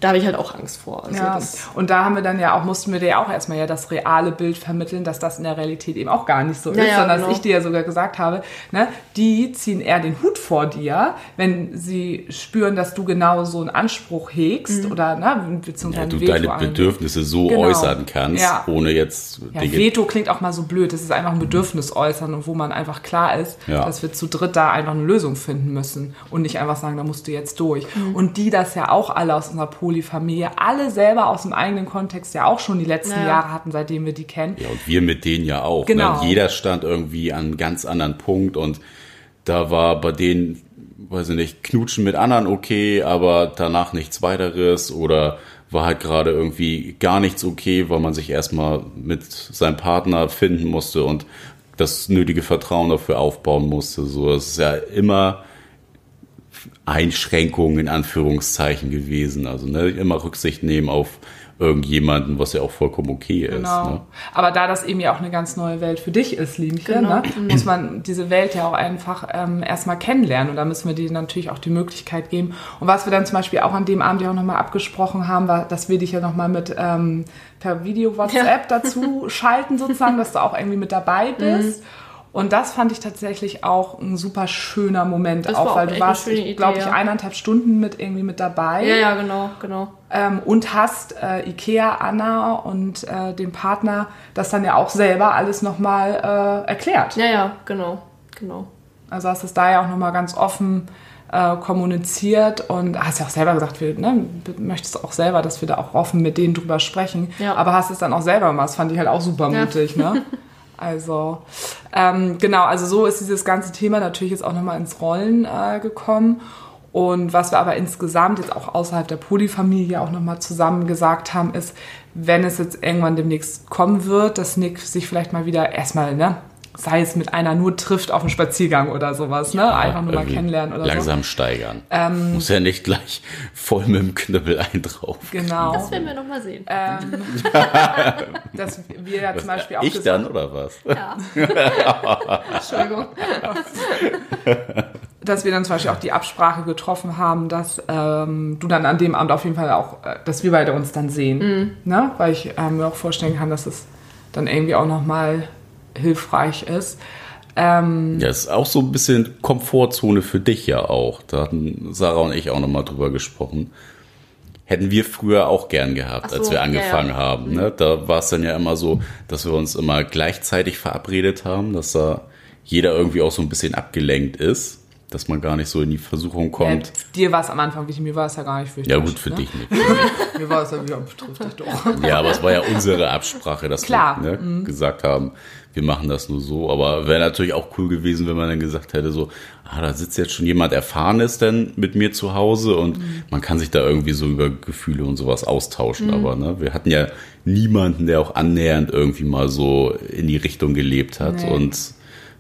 Speaker 3: da habe ich halt auch Angst vor.
Speaker 2: Also ja. Und da haben wir dann ja auch, mussten wir dir ja auch erstmal ja das reale Bild vermitteln, dass das in der Realität eben auch gar nicht so ist, ja, sondern genau. dass ich dir ja sogar gesagt habe, ne, die ziehen eher den Hut vor dir, wenn sie spüren, dass du genau so einen Anspruch hegst mhm. oder ne,
Speaker 1: beziehungsweise ja, du Veto deine Bedürfnisse so genau. äußern kannst, ja. ohne jetzt
Speaker 2: ja, Veto klingt auch mal so blöd, das ist einfach ein Bedürfnis äußern und wo man einfach klar ist, dass wir zu dritt da einfach eine Lösung finden müssen und nicht einfach sagen, da musst du jetzt durch. Mhm. Und die das ja auch alle aus unserer Pool Polyfamilie, alle selber aus dem eigenen Kontext ja auch schon die letzten ja. Jahre hatten, seitdem wir die kennen.
Speaker 1: Ja, und wir mit denen ja auch. Ne? Genau. Ne? Jeder stand irgendwie an einem ganz anderen Punkt und da war bei denen, weiß ich nicht, Knutschen mit anderen okay, aber danach nichts weiteres oder war halt gerade irgendwie gar nichts okay, weil man sich erstmal mit seinem Partner finden musste und das nötige Vertrauen dafür aufbauen musste. So, es ist ja immer Einschränkungen in Anführungszeichen gewesen. Also ne, immer Rücksicht nehmen auf irgendjemanden, was ja auch vollkommen okay ist. Genau. Ne?
Speaker 2: Aber da das eben ja auch eine ganz neue Welt für dich ist, Lienchen, genau. ne, mhm. muss man diese Welt ja auch einfach ähm, erstmal kennenlernen und da müssen wir dir natürlich auch die Möglichkeit geben. Und was wir dann zum Beispiel auch an dem Abend ja auch nochmal abgesprochen haben, war, dass wir dich ja nochmal mit ähm, per Video WhatsApp ja. dazu schalten sozusagen, dass du auch irgendwie mit dabei bist. Mhm. Und das fand ich tatsächlich auch ein super schöner Moment, das auch weil du warst, glaube ich, eineinhalb Stunden mit irgendwie mit dabei.
Speaker 3: Ja, ja, genau, genau.
Speaker 2: Ähm, und hast äh, Ikea, Anna und äh, dem Partner das dann ja auch selber alles nochmal äh, erklärt.
Speaker 3: Ja, ja, genau, genau.
Speaker 2: Also hast es da ja auch nochmal ganz offen äh, kommuniziert und hast ja auch selber gesagt, wir, ne, möchtest auch selber, dass wir da auch offen mit denen drüber sprechen. Ja. Aber hast es dann auch selber gemacht. Das fand ich halt auch super mutig, ja. ne? Also ähm, genau, also so ist dieses ganze Thema natürlich jetzt auch nochmal ins Rollen äh, gekommen. Und was wir aber insgesamt jetzt auch außerhalb der Polyfamilie auch nochmal zusammen gesagt haben, ist, wenn es jetzt irgendwann demnächst kommen wird, dass Nick sich vielleicht mal wieder erstmal, ne, sei es mit einer nur trifft auf einem Spaziergang oder sowas, ne? Einfach nur mal kennenlernen oder
Speaker 1: langsam so. steigern. Ähm, Muss ja nicht gleich voll mit dem Knüppel ein drauf.
Speaker 3: Genau. Das werden wir noch mal sehen. Ähm,
Speaker 2: dass wir ja zum Beispiel auch
Speaker 1: ich dann oder was? Ja. Entschuldigung.
Speaker 2: dass wir dann zum Beispiel auch die Absprache getroffen haben, dass ähm, du dann an dem Abend auf jeden Fall auch, äh, dass wir beide uns dann sehen, mhm. ne? Weil ich äh, mir auch vorstellen kann, dass es dann irgendwie auch noch mal hilfreich ist.
Speaker 1: Ähm, ja, ist auch so ein bisschen Komfortzone für dich ja auch. Da hatten Sarah und ich auch nochmal drüber gesprochen. Hätten wir früher auch gern gehabt, so, als wir angefangen ja, ja. haben. Ne? Da war es dann ja immer so, dass wir uns immer gleichzeitig verabredet haben, dass da jeder irgendwie auch so ein bisschen abgelenkt ist dass man gar nicht so in die Versuchung kommt. Ja,
Speaker 2: dir war es am Anfang wichtig, mir war es ja gar nicht wichtig.
Speaker 1: Ja gut, für ne? dich nicht.
Speaker 2: mir war es ja wieder betrifft dich doch.
Speaker 1: Ja, aber es war ja unsere Absprache, dass Klar. wir ne, mhm. gesagt haben, wir machen das nur so. Aber wäre natürlich auch cool gewesen, wenn man dann gesagt hätte, so, ah, da sitzt jetzt schon jemand Erfahrenes denn mit mir zu Hause und mhm. man kann sich da irgendwie so über Gefühle und sowas austauschen. Mhm. Aber ne, wir hatten ja niemanden, der auch annähernd irgendwie mal so in die Richtung gelebt hat nee. und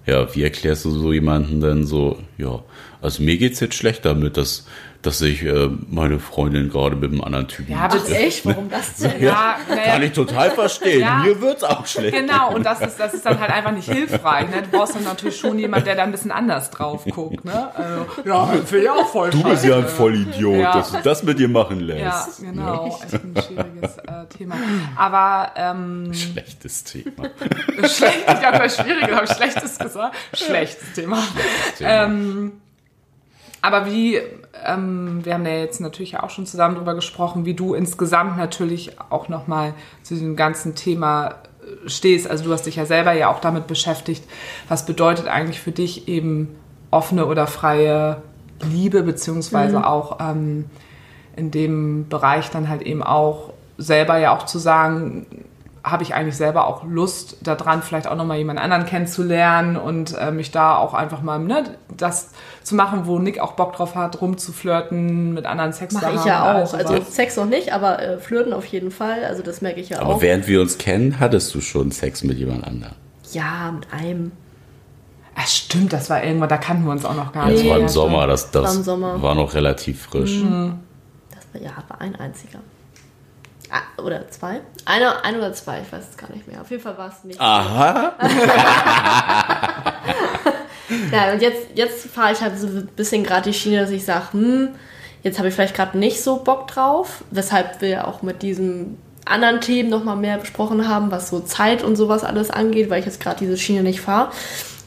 Speaker 1: ja, wie erklärst du so jemanden denn so, ja, also mir geht's jetzt schlecht damit, dass dass ich äh, meine Freundin gerade mit einem anderen Typen.
Speaker 2: Ja, bitte.
Speaker 3: echt? Warum das denn?
Speaker 2: Ja, naja,
Speaker 1: Kann ich total verstehen.
Speaker 2: Ja.
Speaker 1: Mir wird's auch schlecht.
Speaker 2: Genau, und das ist, das ist dann halt einfach nicht hilfreich. Ne? Du brauchst dann natürlich schon jemanden, der da ein bisschen anders drauf guckt. Ne? Also, ja, finde ich auch voll
Speaker 1: Du bist ja ein Vollidiot,
Speaker 2: Ja.
Speaker 1: dass du das mit dir machen
Speaker 2: Ja,
Speaker 1: lässt.
Speaker 2: genau. Echt ein schwieriges äh, Thema. Aber ähm,
Speaker 1: Schlechtes Thema.
Speaker 2: schlecht, ich habe schwierig, habe ich schlechtes gesagt. Schlechtes Thema.
Speaker 1: Thema.
Speaker 2: Ähm, aber wie, ähm, wir haben ja jetzt natürlich auch schon zusammen drüber gesprochen, wie du insgesamt natürlich auch nochmal zu diesem ganzen Thema äh, stehst. Also du hast dich ja selber ja auch damit beschäftigt, was bedeutet eigentlich für dich eben offene oder freie Liebe, beziehungsweise auch ähm, in dem Bereich dann halt eben auch selber ja auch zu sagen, habe ich eigentlich selber auch Lust daran, vielleicht auch nochmal jemand anderen kennenzulernen und äh, mich da auch einfach mal ne, das zu machen, wo Nick auch Bock drauf hat, rumzuflirten, mit anderen Sex
Speaker 3: Mache
Speaker 2: zu
Speaker 3: ich ja auch. Also. Sex noch nicht, aber äh, Flirten auf jeden Fall. Also das merke ich ja
Speaker 1: Aber
Speaker 3: auch.
Speaker 1: während wir uns kennen, hattest du schon Sex mit jemand anderem.
Speaker 3: Ja, mit einem.
Speaker 2: Ah, stimmt, das war irgendwann, da kannten wir uns auch noch gar
Speaker 1: Das
Speaker 2: nicht.
Speaker 1: war
Speaker 2: Ja,
Speaker 1: im Sommer, das, das
Speaker 3: War im Sommer.
Speaker 1: war noch relativ frisch.
Speaker 3: Das war, ja, war ein einziger. Oder zwei? Einer, ein oder zwei, ich weiß es gar nicht mehr. Auf jeden Fall war es nicht.
Speaker 1: Aha.
Speaker 3: Ja, und jetzt, jetzt fahre ich halt so ein bisschen gerade die Schiene, dass ich sage, hm, jetzt habe ich vielleicht gerade nicht so Bock drauf, weshalb wir auch mit diesem anderen Themen nochmal mehr besprochen haben, was so Zeit und sowas alles angeht, weil ich jetzt gerade diese Schiene nicht fahre.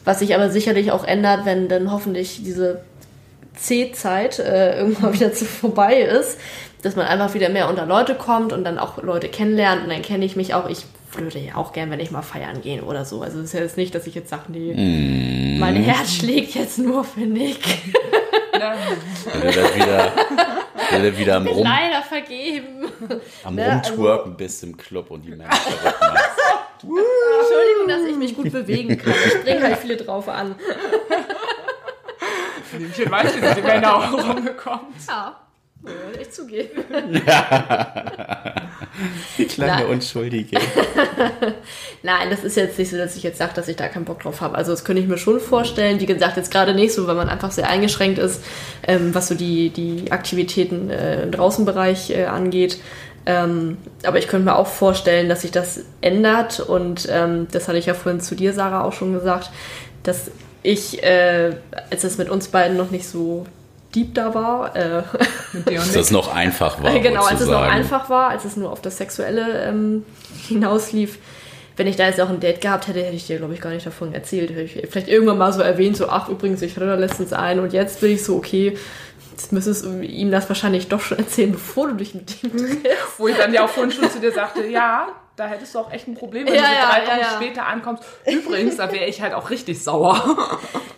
Speaker 3: Was sich aber sicherlich auch ändert, wenn dann hoffentlich diese C-Zeit äh, irgendwann wieder zu vorbei ist, dass man einfach wieder mehr unter Leute kommt und dann auch Leute kennenlernt und dann kenne ich mich auch. Ich flöte ja auch gern, wenn ich mal feiern gehe oder so. Also es ist ja jetzt nicht, dass ich jetzt sage, nee, mein Herz schlägt jetzt nur für Nick.
Speaker 1: Wenn du dann wieder, du wieder am, Rum,
Speaker 3: Leider vergeben.
Speaker 1: am
Speaker 3: Ne, also-
Speaker 1: Rumtwerken bist im Club und die machst.
Speaker 3: Entschuldigung, dass ich mich gut bewegen kann. Ich bringe halt viele drauf an.
Speaker 2: Ich weiß, wie sind die Männer auch rumgekommen.
Speaker 3: Ja, würde ich zugeben.
Speaker 1: Die kleine
Speaker 3: Nein.
Speaker 1: Unschuldige.
Speaker 3: Nein, das ist jetzt nicht so, dass ich jetzt sage, dass ich da keinen Bock drauf habe. Also das könnte ich mir schon vorstellen. Wie gesagt, jetzt gerade nicht so, weil man einfach sehr eingeschränkt ist, ähm, was so die, die Aktivitäten äh, im Draußenbereich äh, angeht. Ähm, aber ich könnte mir auch vorstellen, dass sich das ändert. Und ähm, das hatte ich ja vorhin zu dir, Sarah, auch schon gesagt, dass ich, äh, als es mit uns beiden noch nicht so deep da war, äh,
Speaker 1: Dass das noch einfach war.
Speaker 3: genau, als es noch einfach war, als es nur auf das Sexuelle ähm, hinauslief. Wenn ich da jetzt auch ein Date gehabt hätte, hätte ich dir, glaube ich, gar nicht davon erzählt. Hätte ich vielleicht irgendwann mal so erwähnt, so, ach, übrigens, ich hatte da letztens einen und jetzt bin ich so, okay, jetzt müsstest du ihm das wahrscheinlich doch schon erzählen, bevor du dich mit ihm triffst.
Speaker 2: Wo ich dann ja auch vorhin schon zu dir sagte, ja, da hättest du auch echt ein Problem, wenn
Speaker 3: Ja,
Speaker 2: du so drei Wochen
Speaker 3: ja.
Speaker 2: später ankommst. Übrigens, da wäre ich halt auch richtig sauer.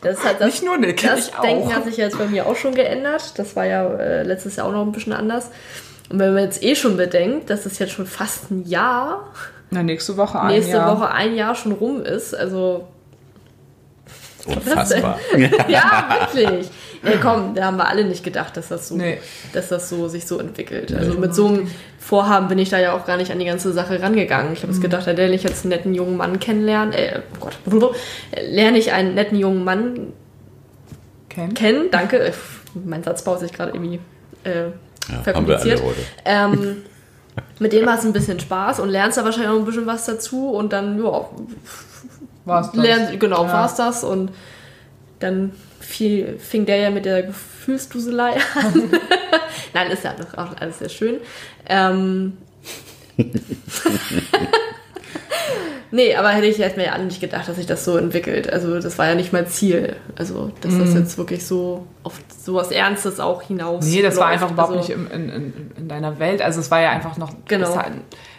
Speaker 3: Das hat das,
Speaker 2: Nicht nur Nick,
Speaker 3: das
Speaker 2: ich auch.
Speaker 3: Denken hat sich jetzt bei mir auch schon geändert. Das war ja äh, letztes Jahr auch noch ein bisschen anders. Und wenn man jetzt eh schon bedenkt, dass es jetzt schon fast ein Jahr,
Speaker 2: Na, nächste Woche ein
Speaker 3: nächste
Speaker 2: Jahr.
Speaker 3: Woche ein Jahr schon rum ist, also
Speaker 1: Unfassbar.
Speaker 3: ja, wirklich. Ja, komm, da haben wir alle nicht gedacht, dass das so,
Speaker 2: Nee.
Speaker 3: dass das so sich so entwickelt. Also mit so einem Vorhaben bin ich da ja auch gar nicht an die ganze Sache rangegangen. Ich habe es gedacht, da lerne ich jetzt einen netten jungen Mann kennenlernen. Äh, oh Gott, lerne ich einen netten jungen Mann
Speaker 2: Ken?
Speaker 3: kennen. Danke. Äh, Mein Satzbau ist sich gerade irgendwie äh,
Speaker 1: Ja, haben wir alle
Speaker 3: verkompliziert. Ähm, mit dem hast du ein bisschen Spaß und lernst da wahrscheinlich auch ein bisschen was dazu und dann, ja,
Speaker 2: War's das?
Speaker 3: Lern, genau,
Speaker 2: Ja.
Speaker 3: war's das und dann fiel, fing der ja mit der Gefühlsduselei an. Nein, ist ja noch auch alles sehr schön. Ähm, nee, aber hätte ich hätte mir ja nicht gedacht, dass sich das so entwickelt. Also das war ja nicht mein Ziel. Also, dass
Speaker 2: Mhm.
Speaker 3: das jetzt wirklich so auf sowas Ernstes auch hinaus.
Speaker 2: Nee, das war
Speaker 3: läuft.
Speaker 2: einfach überhaupt
Speaker 3: also,
Speaker 2: nicht in, in, in deiner Welt. Also es war ja einfach noch.
Speaker 3: Genau.
Speaker 2: es hat-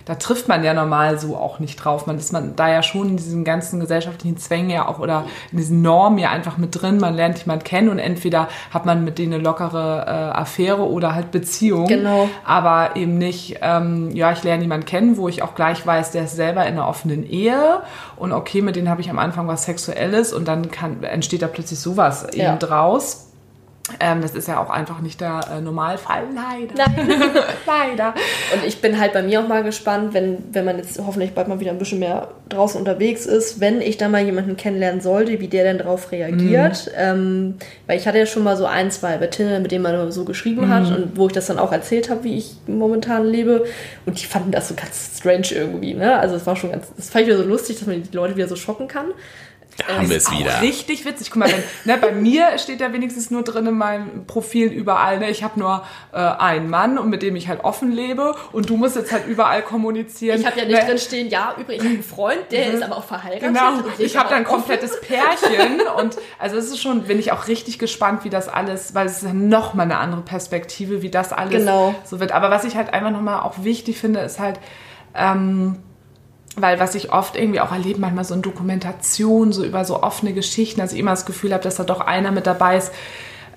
Speaker 2: da trifft man ja normal so auch nicht drauf. Man ist man da ja schon in diesen ganzen gesellschaftlichen Zwängen ja auch oder in diesen Normen ja einfach mit drin. Man lernt jemanden kennen und entweder hat man mit denen eine lockere äh, Affäre oder halt Beziehung.
Speaker 3: Genau.
Speaker 2: Aber eben nicht, ähm, ja, ich lerne jemanden kennen, wo ich auch gleich weiß, der ist selber in einer offenen Ehe und okay, mit denen habe ich am Anfang was Sexuelles und dann kann, entsteht da plötzlich sowas
Speaker 3: Ja.
Speaker 2: eben draus. Ähm, das ist ja auch einfach nicht der äh, Normalfall, leider.
Speaker 3: Nein.
Speaker 2: leider.
Speaker 3: Und ich bin halt bei mir auch mal gespannt, wenn, wenn man jetzt hoffentlich bald mal wieder ein bisschen mehr draußen unterwegs ist, wenn ich dann mal jemanden kennenlernen sollte, wie der denn darauf reagiert.
Speaker 2: Mhm.
Speaker 3: Ähm, weil ich hatte ja schon mal so ein, zwei bei Tinder, mit denen man so geschrieben
Speaker 2: Mhm.
Speaker 3: hat und wo ich das dann auch erzählt habe, wie ich momentan lebe. Und die fanden das so ganz strange irgendwie. Ne? Also es war schon ganz, das fand ich wieder so lustig, dass man die Leute wieder so schocken kann.
Speaker 1: Da haben wir es
Speaker 2: Auch
Speaker 1: wieder.
Speaker 2: richtig witzig. Guck mal, wenn, ne, bei mir steht ja wenigstens nur drin in meinem Profil überall, ne, ich habe nur äh, einen Mann und mit dem ich halt offen lebe und du musst jetzt halt überall kommunizieren.
Speaker 3: Ich habe ja nicht
Speaker 2: Ne,
Speaker 3: drin stehen, ja, übrigens, ich habe einen Freund, der ist aber auch verheiratet.
Speaker 2: Genau, ich habe dann ein
Speaker 3: offen.
Speaker 2: komplettes Pärchen und also es ist schon, bin ich auch richtig gespannt, wie das alles, weil es ist ja noch mal eine andere Perspektive, wie das alles
Speaker 3: Genau.
Speaker 2: so wird. Aber was ich halt einfach noch mal auch wichtig finde, ist halt, ähm, weil was ich oft irgendwie auch erlebe, manchmal so in Dokumentationen, so über so offene Geschichten, dass ich immer das Gefühl habe, dass da doch einer mit dabei ist,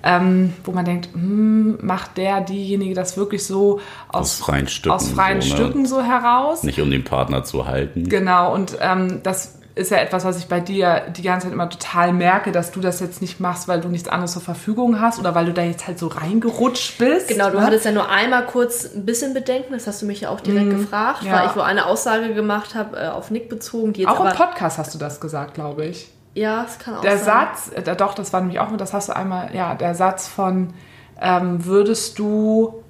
Speaker 2: ähm, wo man denkt, hm, macht der, diejenige das wirklich so aus,
Speaker 1: Aus freien Stücken
Speaker 2: aus freien
Speaker 1: so, ne?
Speaker 2: Stücken so heraus?
Speaker 1: Nicht um den Partner zu halten.
Speaker 2: Genau, und ähm, das ist ja etwas, was ich bei dir die ganze Zeit immer total merke, dass du das jetzt nicht machst, weil du nichts anderes zur Verfügung hast oder weil du da jetzt halt so reingerutscht bist.
Speaker 3: Genau, du
Speaker 2: ne?
Speaker 3: hattest ja nur einmal kurz ein bisschen Bedenken, das hast du mich ja auch direkt gefragt,
Speaker 2: Mhm. ja.
Speaker 3: weil ich wo eine Aussage gemacht habe, äh, auf Nick bezogen,
Speaker 2: Auch
Speaker 3: aber...
Speaker 2: im Podcast hast du das gesagt, glaube ich.
Speaker 3: Ja, es kann auch
Speaker 2: Der
Speaker 3: sein.
Speaker 2: Satz, äh, doch, das war nämlich auch, das hast du einmal, ja, der Satz von, ähm, würdest du,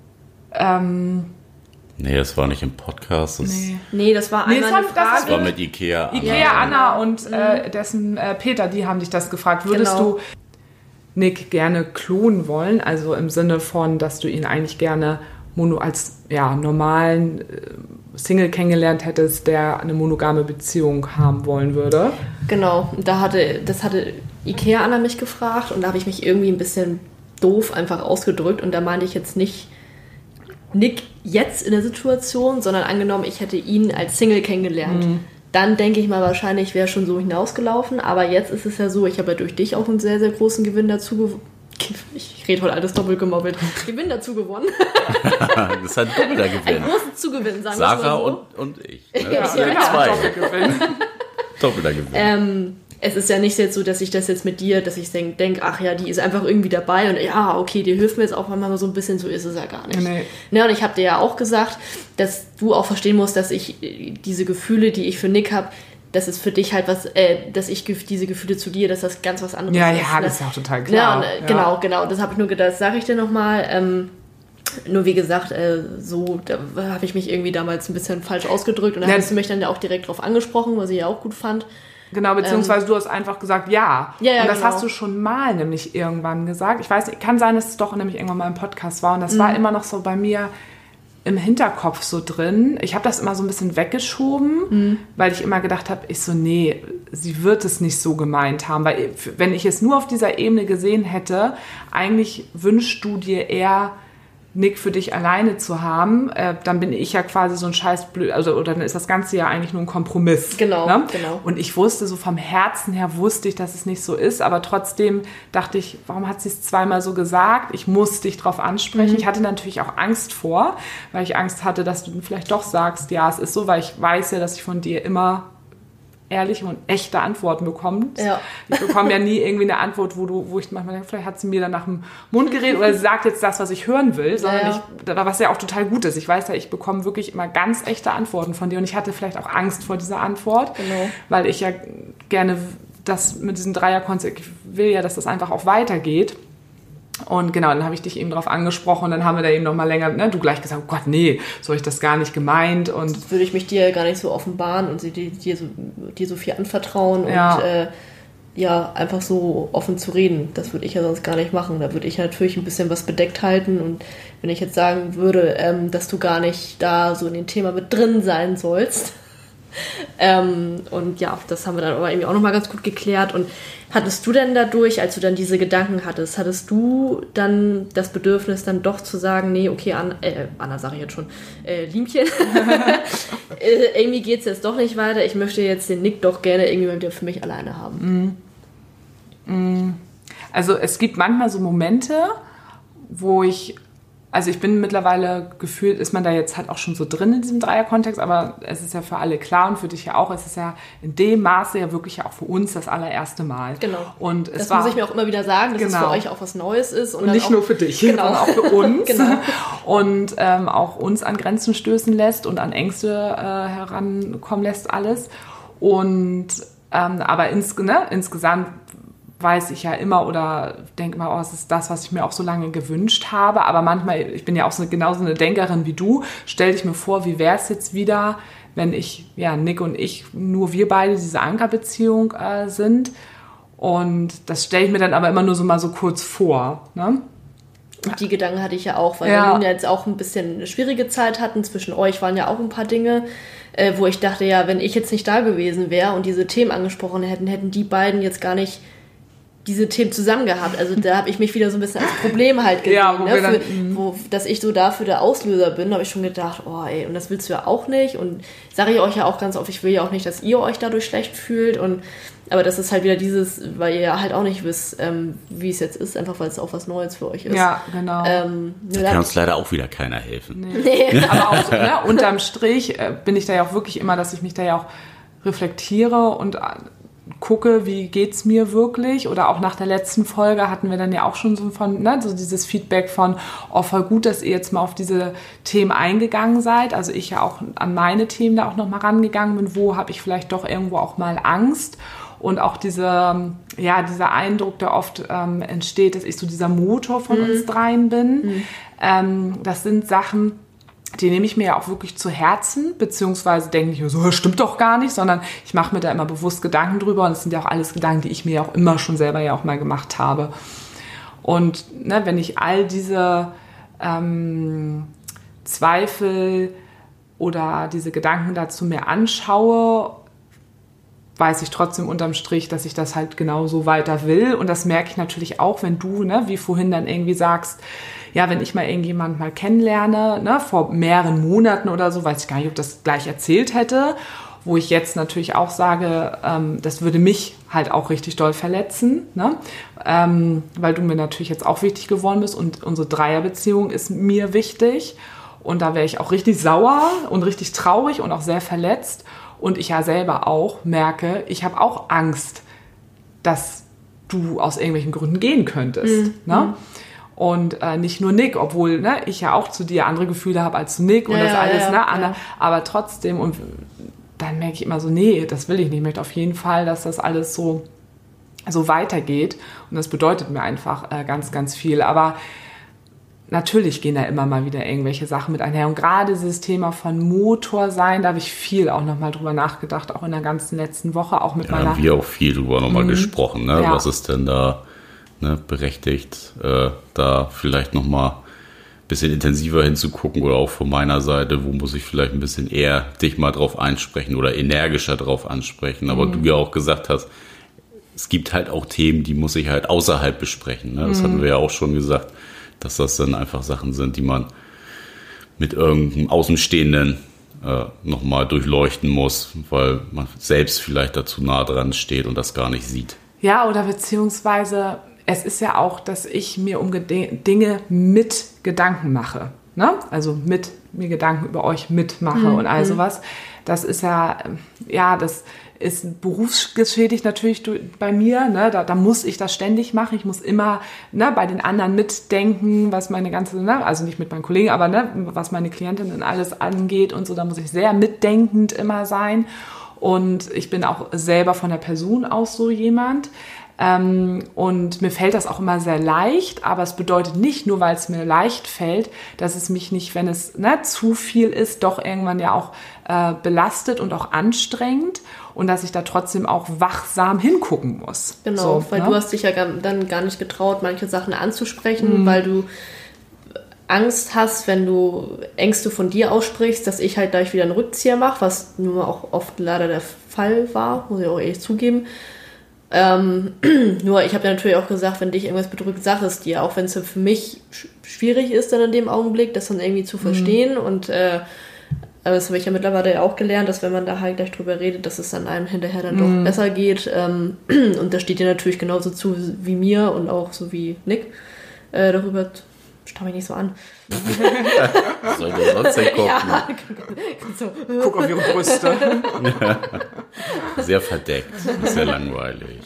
Speaker 2: ähm,
Speaker 1: Nee, das war nicht im Podcast. Das,
Speaker 2: nee.
Speaker 3: Nee, das war
Speaker 2: Nee,
Speaker 3: einmal
Speaker 2: das
Speaker 3: eine
Speaker 2: war- das
Speaker 1: das war mit Ikea.
Speaker 2: Ikea,
Speaker 1: Anna.
Speaker 2: Anna und äh, dessen äh, Peter, die haben dich das gefragt. Würdest
Speaker 3: Genau.
Speaker 2: du Nick gerne klonen wollen? Also im Sinne von, dass du ihn eigentlich gerne mono als ja, normalen äh, Single kennengelernt hättest, der eine monogame Beziehung haben wollen würde.
Speaker 3: Genau, da hatte, das hatte Ikea Anna mich gefragt und da habe ich mich irgendwie ein bisschen doof einfach ausgedrückt und da meinte ich jetzt nicht Nick jetzt in der Situation, sondern angenommen, ich hätte ihn als Single kennengelernt. Dann denke ich mal wahrscheinlich wäre schon so hinausgelaufen, aber jetzt ist es ja so, ich habe ja durch dich auch einen sehr, sehr großen Gewinn dazu gewonnen. Ich rede heute alles doppelt gemobbelt. Gewinn dazu gewonnen.
Speaker 1: das ist ein doppelter Gewinn.
Speaker 3: großen Zugewinn, sagen wir
Speaker 1: Sarah
Speaker 3: mal so.
Speaker 1: und, und ich. Ne? Das
Speaker 3: Ja,
Speaker 1: sind
Speaker 3: ja,
Speaker 1: zwei.
Speaker 2: Doppelgewinn.
Speaker 1: Doppelter Gewinn.
Speaker 3: Ähm, es ist ja nicht jetzt so, dass ich das jetzt mit dir, dass ich denke, denk, ach ja, die ist einfach irgendwie dabei und ja, okay, die hilft mir jetzt auch manchmal so ein bisschen, so ist es ja gar nicht.
Speaker 2: Nee.
Speaker 3: Ne, und ich habe dir ja auch gesagt, dass du auch verstehen musst, dass ich äh, diese Gefühle, die ich für Nick habe, dass es für dich halt was, äh, dass ich diese Gefühle zu dir, dass das ganz was anderes
Speaker 2: Ja,
Speaker 3: ist.
Speaker 2: ja,
Speaker 3: ne?
Speaker 2: das ist ja auch total
Speaker 3: Ja,
Speaker 2: klar.
Speaker 3: und, äh, genau, genau. Das habe ich nur gedacht, das sage ich dir nochmal. Ähm, nur wie gesagt, äh, so, da habe ich mich irgendwie damals ein bisschen falsch ausgedrückt und da
Speaker 2: Ja.
Speaker 3: hast du mich dann ja auch direkt drauf angesprochen, was ich ja auch gut fand.
Speaker 2: Genau, beziehungsweise du hast einfach gesagt, ja.
Speaker 3: Ja, ja,
Speaker 2: und das
Speaker 3: genau.
Speaker 2: hast du schon mal nämlich irgendwann gesagt. Ich weiß, nicht, kann sein, dass es doch nämlich irgendwann mal im Podcast war. Und das war immer noch so bei mir im Hinterkopf so drin. Ich habe das immer so ein bisschen weggeschoben, weil ich immer gedacht habe, ich so, nee, sie wird es nicht so gemeint haben. Weil wenn ich es nur auf dieser Ebene gesehen hätte, eigentlich wünschst du dir eher Nick für dich alleine zu haben, äh, dann bin ich ja quasi so ein scheiß blöd, also oder dann ist das Ganze ja eigentlich nur ein Kompromiss.
Speaker 3: Genau,
Speaker 2: ne?
Speaker 3: genau.
Speaker 2: Und ich wusste so vom Herzen her wusste ich, dass es nicht so ist, aber trotzdem dachte ich, warum hat sie es zweimal so gesagt? Ich muss dich drauf ansprechen.
Speaker 3: Mhm.
Speaker 2: Ich hatte natürlich auch Angst vor, weil ich Angst hatte, dass du vielleicht doch sagst, ja, es ist so, weil ich weiß ja, dass ich von dir immer ehrliche und echte Antworten bekommst.
Speaker 3: Ja.
Speaker 2: Ich bekomme ja nie irgendwie eine Antwort, wo du, wo ich manchmal denke, vielleicht hat sie mir dann nach dem Mund geredet oder sie sagt jetzt das, was ich hören will, sondern
Speaker 3: Ja, ja.
Speaker 2: ich, was ja auch total gut ist. Ich weiß ja, ich bekomme wirklich immer ganz echte Antworten von dir und ich hatte vielleicht auch Angst vor dieser Antwort,
Speaker 3: Genau.
Speaker 2: weil ich ja gerne das mit diesen Dreierkonzept, ich will ja, dass das einfach auch weitergeht. Und genau, dann habe ich dich eben drauf angesprochen und dann haben wir da eben noch mal länger, ne, du gleich gesagt, oh Gott, nee, so habe ich das gar nicht gemeint und
Speaker 3: würde ich mich dir gar nicht so offenbaren und sie dir, dir, so, dir so viel anvertrauen
Speaker 2: Ja.
Speaker 3: und äh, ja, einfach so offen zu reden. Das würde ich ja sonst gar nicht machen. Da würde ich natürlich ein bisschen was bedeckt halten und wenn ich jetzt sagen würde, ähm, dass du gar nicht da so in dem Thema mit drin sein sollst. Ähm, und ja, das haben wir dann aber irgendwie auch nochmal ganz gut geklärt. Und hattest du denn dadurch, als du dann diese Gedanken hattest, hattest du dann das Bedürfnis, dann doch zu sagen, nee, okay, Anna, äh, Anna sage ich jetzt schon, äh, Liemchen, äh, irgendwie geht es jetzt doch nicht weiter. Ich möchte jetzt den Nick doch gerne irgendwie mal wieder für mich alleine haben.
Speaker 2: Also es gibt manchmal so Momente, wo ich also ich bin mittlerweile gefühlt, ist man da jetzt halt auch schon so drin in diesem Dreierkontext, aber es ist ja für alle klar und für dich ja auch, es ist ja in dem Maße ja wirklich ja auch für uns das allererste Mal.
Speaker 3: Genau.
Speaker 2: Und es
Speaker 3: das
Speaker 2: war,
Speaker 3: muss ich mir auch immer wieder sagen, dass es
Speaker 2: Genau.
Speaker 3: für euch auch was Neues ist.
Speaker 2: und
Speaker 3: dann
Speaker 2: nicht
Speaker 3: auch,
Speaker 2: nur für dich,
Speaker 3: Genau.
Speaker 2: sondern auch für uns.
Speaker 3: Genau.
Speaker 2: Und ähm, auch uns an Grenzen stößen lässt und an Ängste äh, herankommen lässt alles. Und ähm, aber ins, ne, insgesamt weiß ich ja immer oder denke mal, oh, es ist das, was ich mir auch so lange gewünscht habe. Aber manchmal, ich bin ja auch so genauso eine Denkerin wie du, stell dich mir vor, wie wäre es jetzt wieder, wenn ich, ja, Nick und ich, nur wir beide diese Ankerbeziehung äh, sind. Und das stelle ich mir dann aber immer nur so mal so kurz vor. Ne?
Speaker 3: Und die Gedanken hatte ich ja auch, weil
Speaker 2: Ja.
Speaker 3: wir nun ja jetzt auch ein bisschen eine schwierige Zeit hatten. Zwischen euch waren ja auch ein paar Dinge, äh, wo ich dachte, ja, wenn ich jetzt nicht da gewesen wäre und diese Themen angesprochen hätten, hätten die beiden jetzt gar nicht diese Themen zusammen gehabt. Also da habe ich mich wieder so ein bisschen als Problem halt gesehen,
Speaker 2: Ja, wo
Speaker 3: ne?
Speaker 2: dann-
Speaker 3: Für, wo, dass ich so dafür der Auslöser bin, habe ich schon gedacht, oh ey, und das willst du ja auch nicht. Und sage ich euch ja auch ganz oft, ich will ja auch nicht, dass ihr euch dadurch schlecht fühlt. Und aber das ist halt wieder dieses, weil ihr ja halt auch nicht wisst, ähm, wie es jetzt ist, einfach weil es auch was Neues für euch ist.
Speaker 2: Ja, genau.
Speaker 3: Ähm, nur
Speaker 1: Kann
Speaker 3: da-
Speaker 1: uns leider auch wieder keiner helfen.
Speaker 2: Aber auch so, ne, unterm Strich äh, bin ich da ja auch wirklich immer, dass ich mich da ja auch reflektiere und äh, gucke, wie geht's mir wirklich. Oder auch nach der letzten Folge hatten wir dann ja auch schon so von, ne, so dieses Feedback von, oh, voll gut, dass ihr jetzt mal auf diese Themen eingegangen seid. Also ich ja auch an meine Themen da auch nochmal rangegangen bin, wo habe ich vielleicht doch irgendwo auch mal Angst. Und auch diese, ja, dieser Eindruck, der oft ähm, entsteht, dass ich so dieser Motor von uns dreien bin. Ähm, das sind Sachen, die nehme ich mir ja auch wirklich zu Herzen, beziehungsweise denke ich mir so, stimmt doch gar nicht, sondern ich mache mir da immer bewusst Gedanken drüber und es sind ja auch alles Gedanken, die ich mir ja auch immer schon selber ja auch mal gemacht habe. Und ne, wenn ich all diese ähm, Zweifel oder diese Gedanken dazu mir anschaue, weiß ich trotzdem unterm Strich, dass ich das halt genauso weiter will. Und das merke ich natürlich auch, wenn du, ne, wie vorhin dann irgendwie sagst, ja, wenn ich mal irgendjemand mal kennenlerne, ne, vor mehreren Monaten oder so, weiß ich gar nicht, ob das gleich erzählt hätte, wo ich jetzt natürlich auch sage, ähm, das würde mich halt auch richtig doll verletzen, ne? ähm, weil du mir natürlich jetzt auch wichtig geworden bist und unsere Dreierbeziehung ist mir wichtig. Und da wäre ich auch richtig sauer und richtig traurig und auch sehr verletzt. Und ich ja selber auch merke, ich habe auch Angst, dass du aus irgendwelchen Gründen gehen könntest. Ne? Und äh, nicht nur Nick, obwohl ne, ich ja auch zu dir andere Gefühle habe als zu Nick und
Speaker 3: Ja,
Speaker 2: das
Speaker 3: ja,
Speaker 2: alles,
Speaker 3: ja,
Speaker 2: ne?
Speaker 3: ja.
Speaker 2: Anna, aber trotzdem, und dann merke ich immer so, nee, das will ich nicht. Ich möchte auf jeden Fall, dass das alles so, so weitergeht. Und das bedeutet mir einfach äh, ganz, ganz viel. Aber natürlich gehen da immer mal wieder irgendwelche Sachen mit einher. Und gerade dieses Thema von Motor sein, da habe ich viel auch nochmal drüber nachgedacht, auch in der ganzen letzten Woche, auch mit
Speaker 1: Da
Speaker 2: meiner.
Speaker 1: haben wir auch viel drüber nochmal gesprochen. Ne?
Speaker 2: Ja.
Speaker 1: Was ist denn da ne, berechtigt, äh, da vielleicht nochmal ein bisschen intensiver hinzugucken oder auch von meiner Seite, wo muss ich vielleicht ein bisschen eher dich mal drauf einsprechen oder energischer drauf ansprechen. Aber du ja auch gesagt hast, es gibt halt auch Themen, die muss ich halt außerhalb besprechen. Ne? Das hatten wir ja auch schon gesagt, dass das dann einfach Sachen sind, die man mit irgendeinem Außenstehenden äh, nochmal durchleuchten muss, weil man selbst vielleicht dazu nah dran steht und das gar nicht sieht.
Speaker 2: Ja, oder beziehungsweise, es ist ja auch, dass ich mir um Dinge mit Gedanken mache. Ne? Also mit mir Gedanken über euch mitmache und all sowas. Das ist ja, ja, das ist berufsgeschädigt natürlich bei mir. Ne? Da, da muss ich das ständig machen. Ich muss immer ne, bei den anderen mitdenken, was meine ganze, ne, also nicht mit meinen Kollegen, aber ne, was meine Klientinnen alles angeht und so. Da muss ich sehr mitdenkend immer sein. Und ich bin auch selber von der Person aus so jemand. Ähm, und mir fällt das auch immer sehr leicht, aber es bedeutet nicht nur, weil es mir leicht fällt, dass es mich nicht, wenn es ne, zu viel ist, doch irgendwann ja auch äh, belastet und auch anstrengend und dass ich da trotzdem auch wachsam hingucken muss.
Speaker 3: Genau,
Speaker 2: So,
Speaker 3: weil
Speaker 2: ne?
Speaker 3: du hast dich ja dann gar nicht getraut, manche Sachen
Speaker 2: Mhm.
Speaker 3: anzusprechen, weil du Angst hast, wenn du Ängste von dir aussprichst, dass ich halt gleich wieder einen Rückzieher mache, was nun mal auch oft leider der Fall war, muss ich auch ehrlich zugeben. Ähm, nur ich habe ja natürlich auch gesagt, wenn dich irgendwas bedrückt, sag es dir, auch wenn es für mich sch schwierig ist dann in dem Augenblick, das dann irgendwie zu verstehen. Und äh, das habe ich ja mittlerweile auch gelernt, dass wenn man da halt gleich drüber redet, dass es dann einem hinterher dann doch besser geht. Ähm, und das steht dir natürlich genauso zu wie mir und auch so wie Nick, äh, darüber Stau mich nicht so an.
Speaker 1: Was soll der sonst denn gucken?
Speaker 3: Ja, so.
Speaker 2: Guck auf ihre Brüste.
Speaker 1: Sehr verdeckt. Sehr langweilig.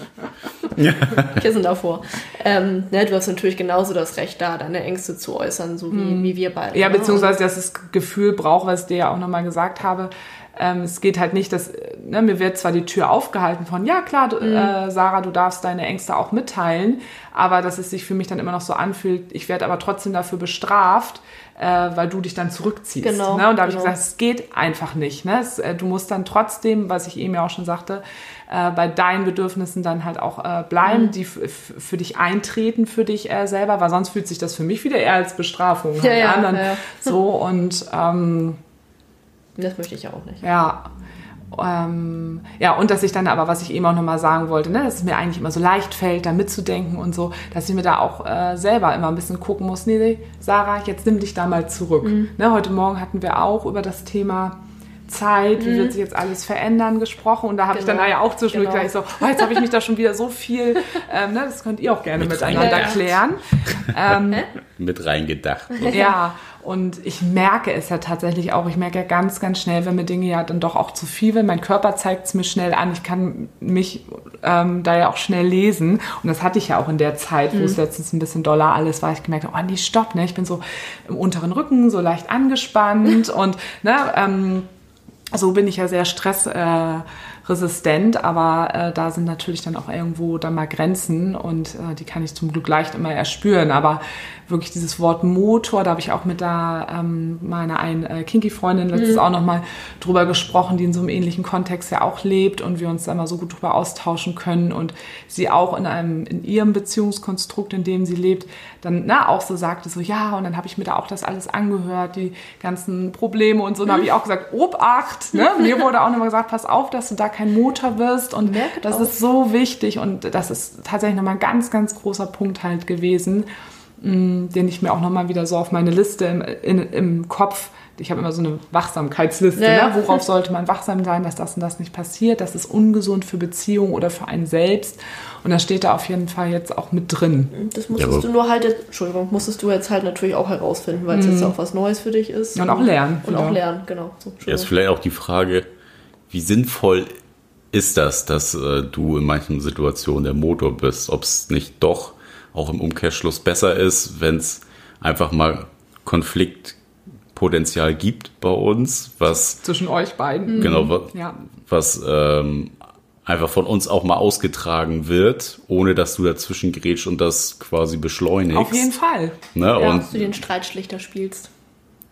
Speaker 3: Kissen davor. Ähm, ne, du hast natürlich genauso das Recht, da deine Ängste zu äußern, so wie, wie wir beide.
Speaker 2: Ja,
Speaker 3: ne?
Speaker 2: beziehungsweise, dass das Gefühl braucht, was ich dir ja auch nochmal gesagt habe. Ähm, es geht halt nicht, dass, ne, mir wird zwar die Tür aufgehalten von, ja klar, du, äh, Sarah, du darfst deine Ängste auch mitteilen, aber dass es sich für mich dann immer noch so anfühlt, ich werde aber trotzdem dafür bestraft, äh, weil du dich dann zurückziehst.
Speaker 3: Genau,
Speaker 2: ne? Und da habe ich
Speaker 3: genau.
Speaker 2: gesagt, es geht einfach nicht. Ne? Es, äh, du musst dann trotzdem, was ich eben ja auch schon sagte, äh, bei deinen Bedürfnissen dann halt auch äh, bleiben,
Speaker 3: Mhm.
Speaker 2: die für dich eintreten, für dich äh, selber, weil sonst fühlt sich das für mich wieder eher als Bestrafung
Speaker 3: Ja,
Speaker 2: halt
Speaker 3: ja,
Speaker 2: an. Dann
Speaker 3: ja.
Speaker 2: So und ähm,
Speaker 3: Das möchte ich ja auch nicht.
Speaker 2: ja. Ähm, ja, und dass ich dann aber, was ich eben auch nochmal sagen wollte, ne, dass es mir eigentlich immer so leicht fällt, da mitzudenken und so, dass ich mir da auch äh, selber immer ein bisschen gucken muss, nee, nee, Sarah, jetzt nimm dich da mal zurück. Ne, heute Morgen hatten wir auch über das Thema Zeit, wie wird sich jetzt alles verändern, gesprochen. Und da habe ich dann
Speaker 3: Genau.
Speaker 2: ja auch zwischendurch
Speaker 3: Genau.
Speaker 2: gleich so, oh, jetzt habe ich mich da schon wieder so viel, ähm, ne, das könnt ihr auch gerne miteinander
Speaker 3: reingedacht.
Speaker 2: klären. Ähm,
Speaker 1: Mit reingedacht.
Speaker 2: ja, und ich merke es ja tatsächlich auch. Ich merke ja ganz, ganz schnell, wenn mir Dinge ja dann doch auch zu viel werden. Mein Körper zeigt es mir schnell an. Ich kann mich ähm, da ja auch schnell lesen. Und das hatte ich ja auch in der Zeit, wo es letztens ein bisschen doller alles war. Ich gemerkt habe, oh nee, stopp, ne? Ich bin so im unteren Rücken, so leicht angespannt und ne, ähm, so bin ich ja sehr stressresistent, äh, resistent, aber äh, da sind natürlich dann auch irgendwo dann mal Grenzen und äh, die kann ich zum Glück leicht immer erspüren. Aber wirklich dieses Wort Motor, da habe ich auch mit da ähm, meiner einen äh, Kinky-Freundin letztes auch nochmal drüber gesprochen, die in so einem ähnlichen Kontext ja auch lebt und wir uns da immer so gut drüber austauschen können und sie auch in einem in ihrem Beziehungskonstrukt, in dem sie lebt, dann na, auch so sagte, so ja, und dann habe ich mir da auch das alles angehört, die ganzen Probleme und so. Und dann habe ich auch gesagt, Obacht, ne? Mir wurde auch nochmal gesagt, pass auf, dass du da kein Motor wirst. Und
Speaker 3: Merke
Speaker 2: das
Speaker 3: drauf.
Speaker 2: ist so wichtig und das ist tatsächlich nochmal ein ganz, ganz großer Punkt halt gewesen, mh, den ich mir auch nochmal wieder so auf meine Liste im, in, im Kopf ich habe immer so eine Wachsamkeitsliste,
Speaker 3: Ja,
Speaker 2: ne? worauf sollte man wachsam sein, dass das und das nicht passiert, das ist ungesund für Beziehungen oder für einen selbst. Und das steht da auf jeden Fall jetzt auch mit drin.
Speaker 3: Das musstest
Speaker 1: Ja,
Speaker 3: du nur halt, jetzt- Entschuldigung, musstest du jetzt halt natürlich auch herausfinden, weil es jetzt auch was Neues für dich ist.
Speaker 2: Mhm. Und auch lernen
Speaker 3: Und
Speaker 2: wieder.
Speaker 3: auch lernen, genau. So,
Speaker 1: Ja, ist vielleicht auch die Frage, wie sinnvoll ist das, dass äh, du in manchen Situationen der Motor bist? Ob es nicht doch auch im Umkehrschluss besser ist, wenn es einfach mal Konfliktpotenzial gibt bei uns, was
Speaker 2: Zwischen euch beiden.
Speaker 1: genau wa-
Speaker 2: Ja.
Speaker 1: was ähm, einfach von uns auch mal ausgetragen wird, ohne dass du dazwischen grätsch und das quasi beschleunigst.
Speaker 2: Auf jeden Fall.
Speaker 1: Ne?
Speaker 3: Ja,
Speaker 1: und
Speaker 3: dass du den Streitschlichter spielst.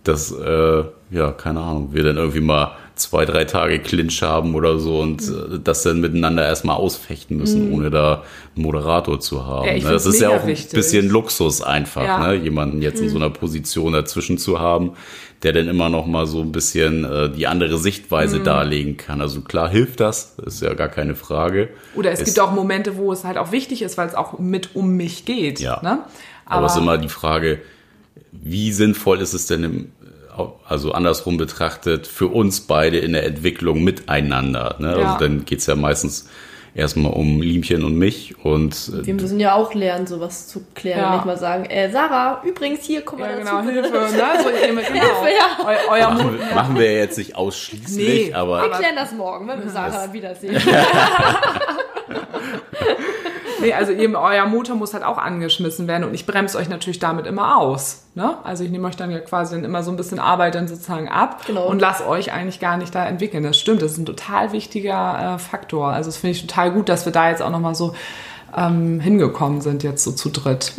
Speaker 1: dass, äh, ja, keine Ahnung, wir dann irgendwie mal zwei, drei Tage Clinch haben oder so und
Speaker 2: Mhm.
Speaker 1: äh, das dann miteinander erstmal ausfechten müssen, ohne da einen Moderator zu haben.
Speaker 2: Ja,
Speaker 1: ne? Das ist ja auch ein
Speaker 2: wichtig.
Speaker 1: bisschen Luxus einfach,
Speaker 2: Ja. Mhm.
Speaker 1: ne? jemanden jetzt in so einer Position dazwischen zu haben, der dann immer noch mal so ein bisschen äh, die andere Sichtweise
Speaker 2: Mhm.
Speaker 1: darlegen kann. Also klar hilft das, ist ja gar keine Frage.
Speaker 2: Oder es
Speaker 1: Ist-
Speaker 2: gibt auch Momente, wo es halt auch wichtig ist, weil es auch mit um mich geht.
Speaker 1: Ja.
Speaker 2: Ne?
Speaker 1: Aber, es ist immer die Frage, wie sinnvoll ist es denn, im, also andersrum betrachtet, für uns beide in der Entwicklung miteinander. Ne?
Speaker 2: Ja.
Speaker 1: Also dann geht's ja meistens erstmal um Liemchen und mich und äh,
Speaker 3: Wir müssen ja auch lernen, sowas zu klären.
Speaker 2: Ja.
Speaker 3: Nicht mal sagen, äh, Sarah, übrigens hier, komm mal
Speaker 2: Ja,
Speaker 3: dazu.
Speaker 2: genau, Hilfe. Ne? So, genau.
Speaker 3: ja.
Speaker 2: Eu, euer
Speaker 1: machen, wir, machen wir jetzt nicht ausschließlich,
Speaker 2: Nee.
Speaker 1: aber
Speaker 3: Wir klären das morgen, wenn wir Sarah wiedersehen.
Speaker 2: Nee, also eben euer Motor muss halt auch angeschmissen werden und ich bremse euch natürlich damit immer aus. Ne? Also ich nehme euch dann ja quasi dann immer so ein bisschen Arbeit dann sozusagen ab
Speaker 3: Genau.
Speaker 2: und lasse euch eigentlich gar nicht da entwickeln. Das stimmt, das ist ein total wichtiger äh, Faktor. Also das finde ich total gut, dass wir da jetzt auch nochmal so ähm, hingekommen sind, jetzt so zu dritt.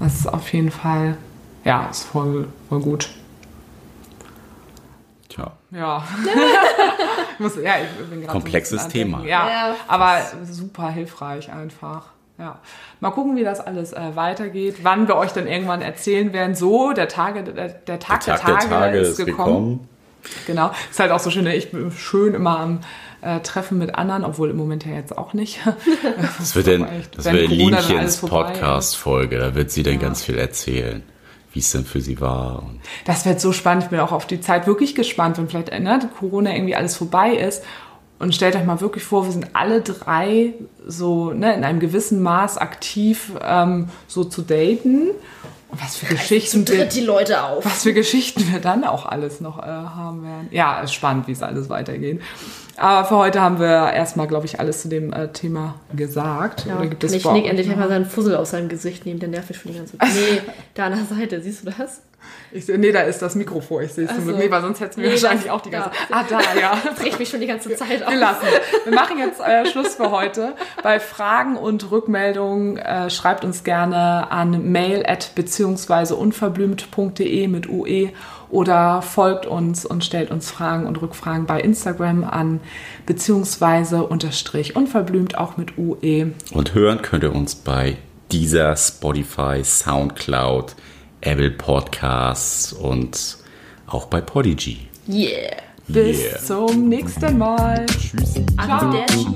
Speaker 2: Das ist auf jeden Fall, ja, ist voll, voll gut.
Speaker 1: tja,
Speaker 2: Ja. muss, ja ich bin
Speaker 1: Komplexes
Speaker 2: so
Speaker 1: Thema.
Speaker 2: Ja,
Speaker 3: Ja.
Speaker 2: aber super hilfreich einfach. Ja. Mal gucken, wie das alles äh, weitergeht, wann wir euch dann irgendwann erzählen werden. So, der Tage, der, der Tag der,
Speaker 1: Tag der
Speaker 2: Tage,
Speaker 1: Tage
Speaker 2: ist,
Speaker 1: ist
Speaker 2: gekommen.
Speaker 1: gekommen.
Speaker 2: Genau. Ist halt auch so schön, ne? ich bin schön immer am äh, Treffen mit anderen, obwohl im Moment ja jetzt auch nicht.
Speaker 1: das wird dann,
Speaker 2: echt,
Speaker 1: das wird
Speaker 2: ist.
Speaker 1: Podcast-Folge, da wird sie dann ganz viel erzählen, wie es denn für sie war.
Speaker 2: Das wird so spannend. Ich bin auch auf die Zeit wirklich gespannt, wenn vielleicht ne, Corona irgendwie alles vorbei ist. Und stellt euch mal wirklich vor, wir sind alle drei so ne, in einem gewissen Maß aktiv, ähm, so zu daten. Was für Geschichten
Speaker 3: Tritt
Speaker 2: wir,
Speaker 3: die Leute auf.
Speaker 2: was für Geschichten wir dann auch alles noch äh, haben werden. Ja, ist spannend, wie es alles weitergeht. Aber für heute haben wir erstmal, glaube ich, alles zu dem äh, Thema gesagt.
Speaker 3: Ja,
Speaker 2: Oder gibt es
Speaker 3: Nick endlich einmal seinen Fussel aus seinem Gesicht nehmen, der nervt mich schon die ganze Zeit. Nee, da an der Seite, siehst du das?
Speaker 2: Ich, seh- nee, da ist das Mikro vor. Ich sehe es zum Glück nicht, weil sonst hätten wir
Speaker 3: Nee,
Speaker 2: wahrscheinlich
Speaker 3: das-
Speaker 2: auch die ganze
Speaker 3: da.
Speaker 2: Ah, da, ja.
Speaker 3: Das regt mich schon die ganze Zeit auf.
Speaker 2: Wir lassen. Wir machen jetzt äh, Schluss für heute. Bei Fragen und Rückmeldungen äh, schreibt uns gerne an mail at beziehungsweise unverblümt.de mit UE oder folgt uns und stellt uns Fragen und Rückfragen bei Instagram an beziehungsweise unterstrich unverblümt auch mit UE.
Speaker 1: Und hören könnt ihr uns bei dieser Spotify, Soundcloud, Apple Podcasts und auch bei Podigy.
Speaker 3: Yeah.
Speaker 2: Bis
Speaker 1: Yeah.
Speaker 2: zum nächsten Mal.
Speaker 1: Tschüss.
Speaker 3: Arrivederci.